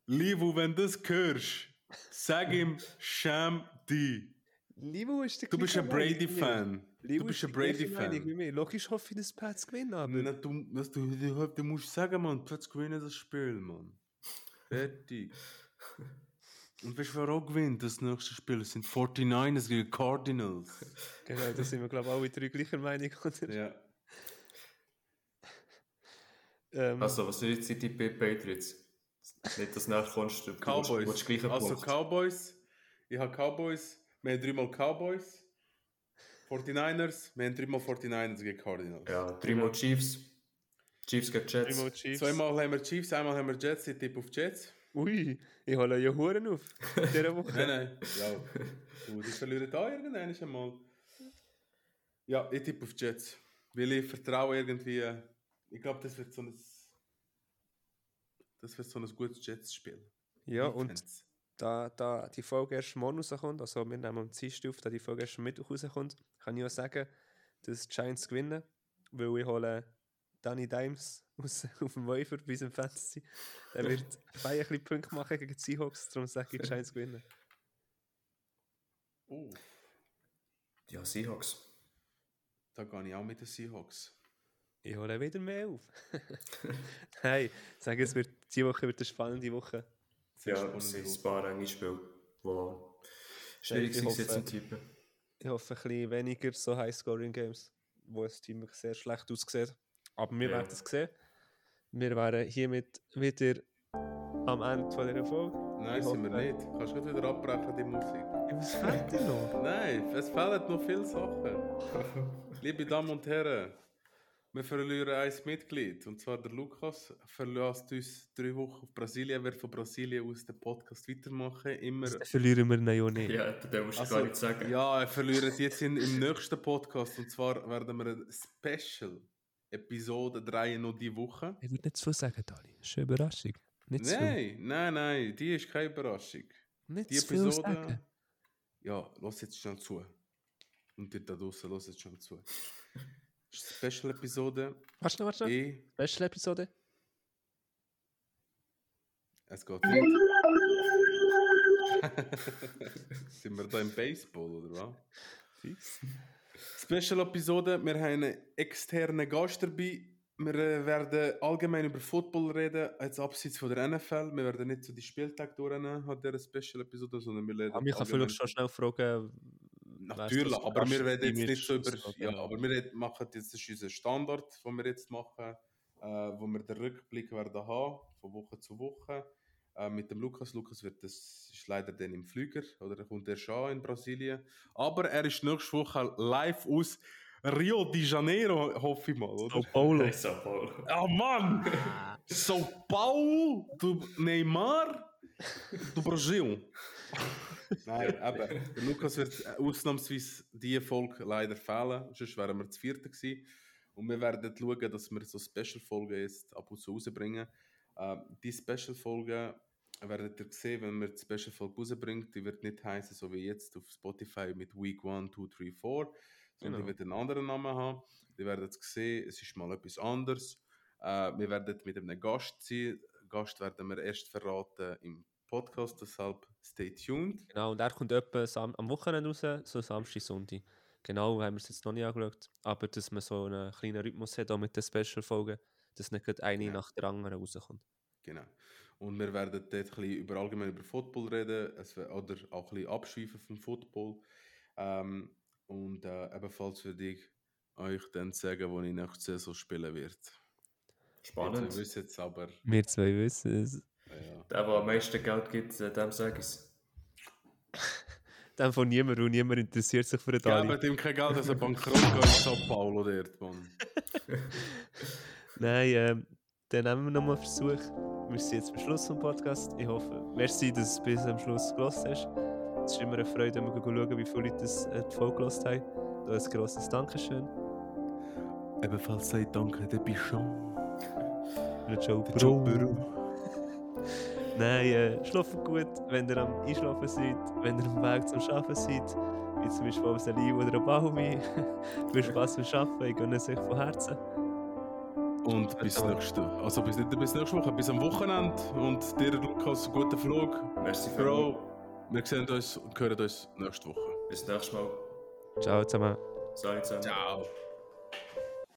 Livo, wenn du das hörst, sag ihm, schäm dich. Livo ist der Du bist ein. Brady-Fan. Du bist ist ein Brady-Fan. Logisch hoffe ich, dass Pets gewinnen, aber. Na, Du, was du, du, du musst sagen, Mann, plötzlich gewinnen das Spiel, Mann. Fertig. Und weißt du, wer auch gewinnt? Das nächste Spiel Das sind 49ers gegen Cardinals. Genau, da sind wir, glaube ich, alle drei gleicher Meinung. Oder? Ja. Ähm, Also, was sind jetzt die Patriots? Nicht, dass du nachher kommst, du Cowboys. willst gleich einen Also Punkt. Cowboys. Ich habe Cowboys. Wir haben dreimal Cowboys. 49ers. Wir haben dreimal 49ers gegen Cardinals. Ja, dreimal Chiefs. Chiefs gegen Jets. Chiefs. Zweimal haben wir Chiefs, einmal haben wir Jets. Ich tippe auf Jets. Ui, ich hole ja Huren auf. In dieser Woche. Nein, nein. Ja. Du, die verlieren da irgendwann einmal. Ja, ich tippe auf Jets. Weil ich vertraue irgendwie. Ich glaube, das wird so ein. Das wird so ein gutes Jets-Spiel. Ja, und. Da, da die Folge erst morgen rauskommt, also wir nehmen am Dienstag auf, da die Folge erst am Mittwoch rauskommt, kann ich auch sagen, dass die Giants gewinnen, weil ich hole Danny Dimes aus, auf dem Waiver bei unserem Fantasy. Der wird ein bisschen Punkte machen gegen die Seahawks, darum sage ich, die Giants gewinnen. Oh, Ja, Seahawks. da gehe ich auch mit den Seahawks. Ich hole wieder mehr auf. Nein, ich sage, es wird, diese Woche wird eine spannende Woche. Sehr Ja, ein Woche. paar enge Spiele, die schwierig hoffe- jetzt zum Tippen. Ich hoffe ein bisschen weniger so High-Scoring-Games, wo das Team wirklich sehr schlecht aussieht. Aber wir Ja. werden es sehen. Wir wären hiermit wieder am Ende von dieser Folge. Nein, Ich sind wir nicht. Kannst du nicht wieder abbrechen, die Musik? Was fehlt dir noch? Nein, es fehlen noch viele Sachen. Liebe Damen und Herren, wir verlieren ein Mitglied. Und zwar der Lukas verlässt uns drei Wochen auf Brasilien. Wird von Brasilien aus den Podcast weitermachen. Immer. Dann verlieren wir ihn ja nicht. Ja, das musst du Also, gar nicht sagen. Ja, er verliert jetzt in, im nächsten Podcast. Und zwar werden wir eine Special Episode drehen noch die Woche. Ich würde nicht zu sagen, Dali. Das ist eine Überraschung. Nicht. Nein, nein, nein, die ist keine Überraschung. Nicht Die zu viel Episode. sagen. Ja, lass jetzt schnell zu. Und ihr da draußen, lass jetzt schnell zu. Eine Special-Episode. Warte noch, warte noch. Ich, Special-Episode. es geht nicht. Sind wir da im Baseball, oder was? Fix. Special-Episode, wir haben einen externen Gast dabei. Wir äh, werden allgemein über Football reden, jetzt abseits von der NFL. Wir werden nicht so die Spieltag durchnehmen an dieser Special-Episode, sondern wir reden Aber ich kann vielleicht schon schnell fragen. Natürlich, weißt du, aber wir reden jetzt nicht so ist über. Ja, aber wir machen jetzt, das ist unser Standard, den wir jetzt machen, äh, wo wir den Rückblick werden haben, von Woche zu Woche. Äh, mit dem Lukas. Lukas wird das ist leider dann im Flüger, oder er kommt erst an in Brasilien. Aber er ist nächste Woche live aus Rio de Janeiro, hoffe ich mal, oder? Sao Paulo. Hey, Sao Paulo. Ah Mann! São Paulo do Neymar do Brasil. Nein, eben. Der Lukas wird ausnahmsweise diese Folge leider fehlen, sonst wären wir zu vierten gewesen. Und wir werden schauen, dass wir so Special-Folgen jetzt ab und zu rausbringen. Äh, die Special-Folgen werdet ihr sehen, wenn wir die Special-Folge rausbringen. Die wird nicht heißen, so wie jetzt auf Spotify mit Week 1, 2, 3, 4, sondern Genau. die wird einen anderen Namen haben. Die werden es sehen, es ist mal etwas anderes. Äh, wir werden mit einem Gast sein. Gast werden wir erst verraten im Podcast, deshalb stay tuned. Genau, und er kommt etwa Sam am Wochenende raus, so Samstag, Sonntag. Genau, haben wir es jetzt noch nicht angeschaut. Aber dass man so einen kleinen Rhythmus hat, auch mit den Special-Folgen, dass nicht gerade eine Ja. nach der anderen rauskommt. Genau. Und wir werden dort ein bisschen über, allgemein über Football reden es, oder auch ein bisschen abschweifen vom Football. Ähm, und äh, ebenfalls würde ich euch dann sagen, wo ich nächste Saison spielen werde. Spannend. Ihr wisst jetzt aber, Wir zwei wissen es. Äh, ja. Der, der am meisten Geld gibt, äh, dem sage ich es. Dann von niemand und niemand interessiert sich für den Dali. Gebt ihm kein Geld, dass er bankrott geht in Sao Paulo dort, Mann. Nein, ähm, dann nehmen wir nochmal einen Versuch. Wir sind jetzt am Schluss vom Podcast. Ich hoffe, merci, dass du bis am Schluss gelassen hast. Es ist immer eine Freude, wenn wir schauen, wie viele Leute das, äh, die Folge gelassen haben. Da ein grosses Dankeschön. Ebenfalls sei Danke, der Bichon. Der Joe Bro. Nein, äh, schlafen gut, wenn ihr am Einschlafen seid, wenn ihr am Weg zum Arbeiten seid, wie zum Beispiel auf der Liu oder am Baumi. Viel Spaß beim Arbeiten, ich gönne es euch von Herzen. Und bis nächste Also bis, nicht bis nächste Woche, bis am Wochenende. Und dir, Lukas, guten Flug. Merci für Bro, wir sehen uns und hören uns nächste Woche. Bis nächstes Mal. Ciao zusammen. Salut zusammen. Ciao.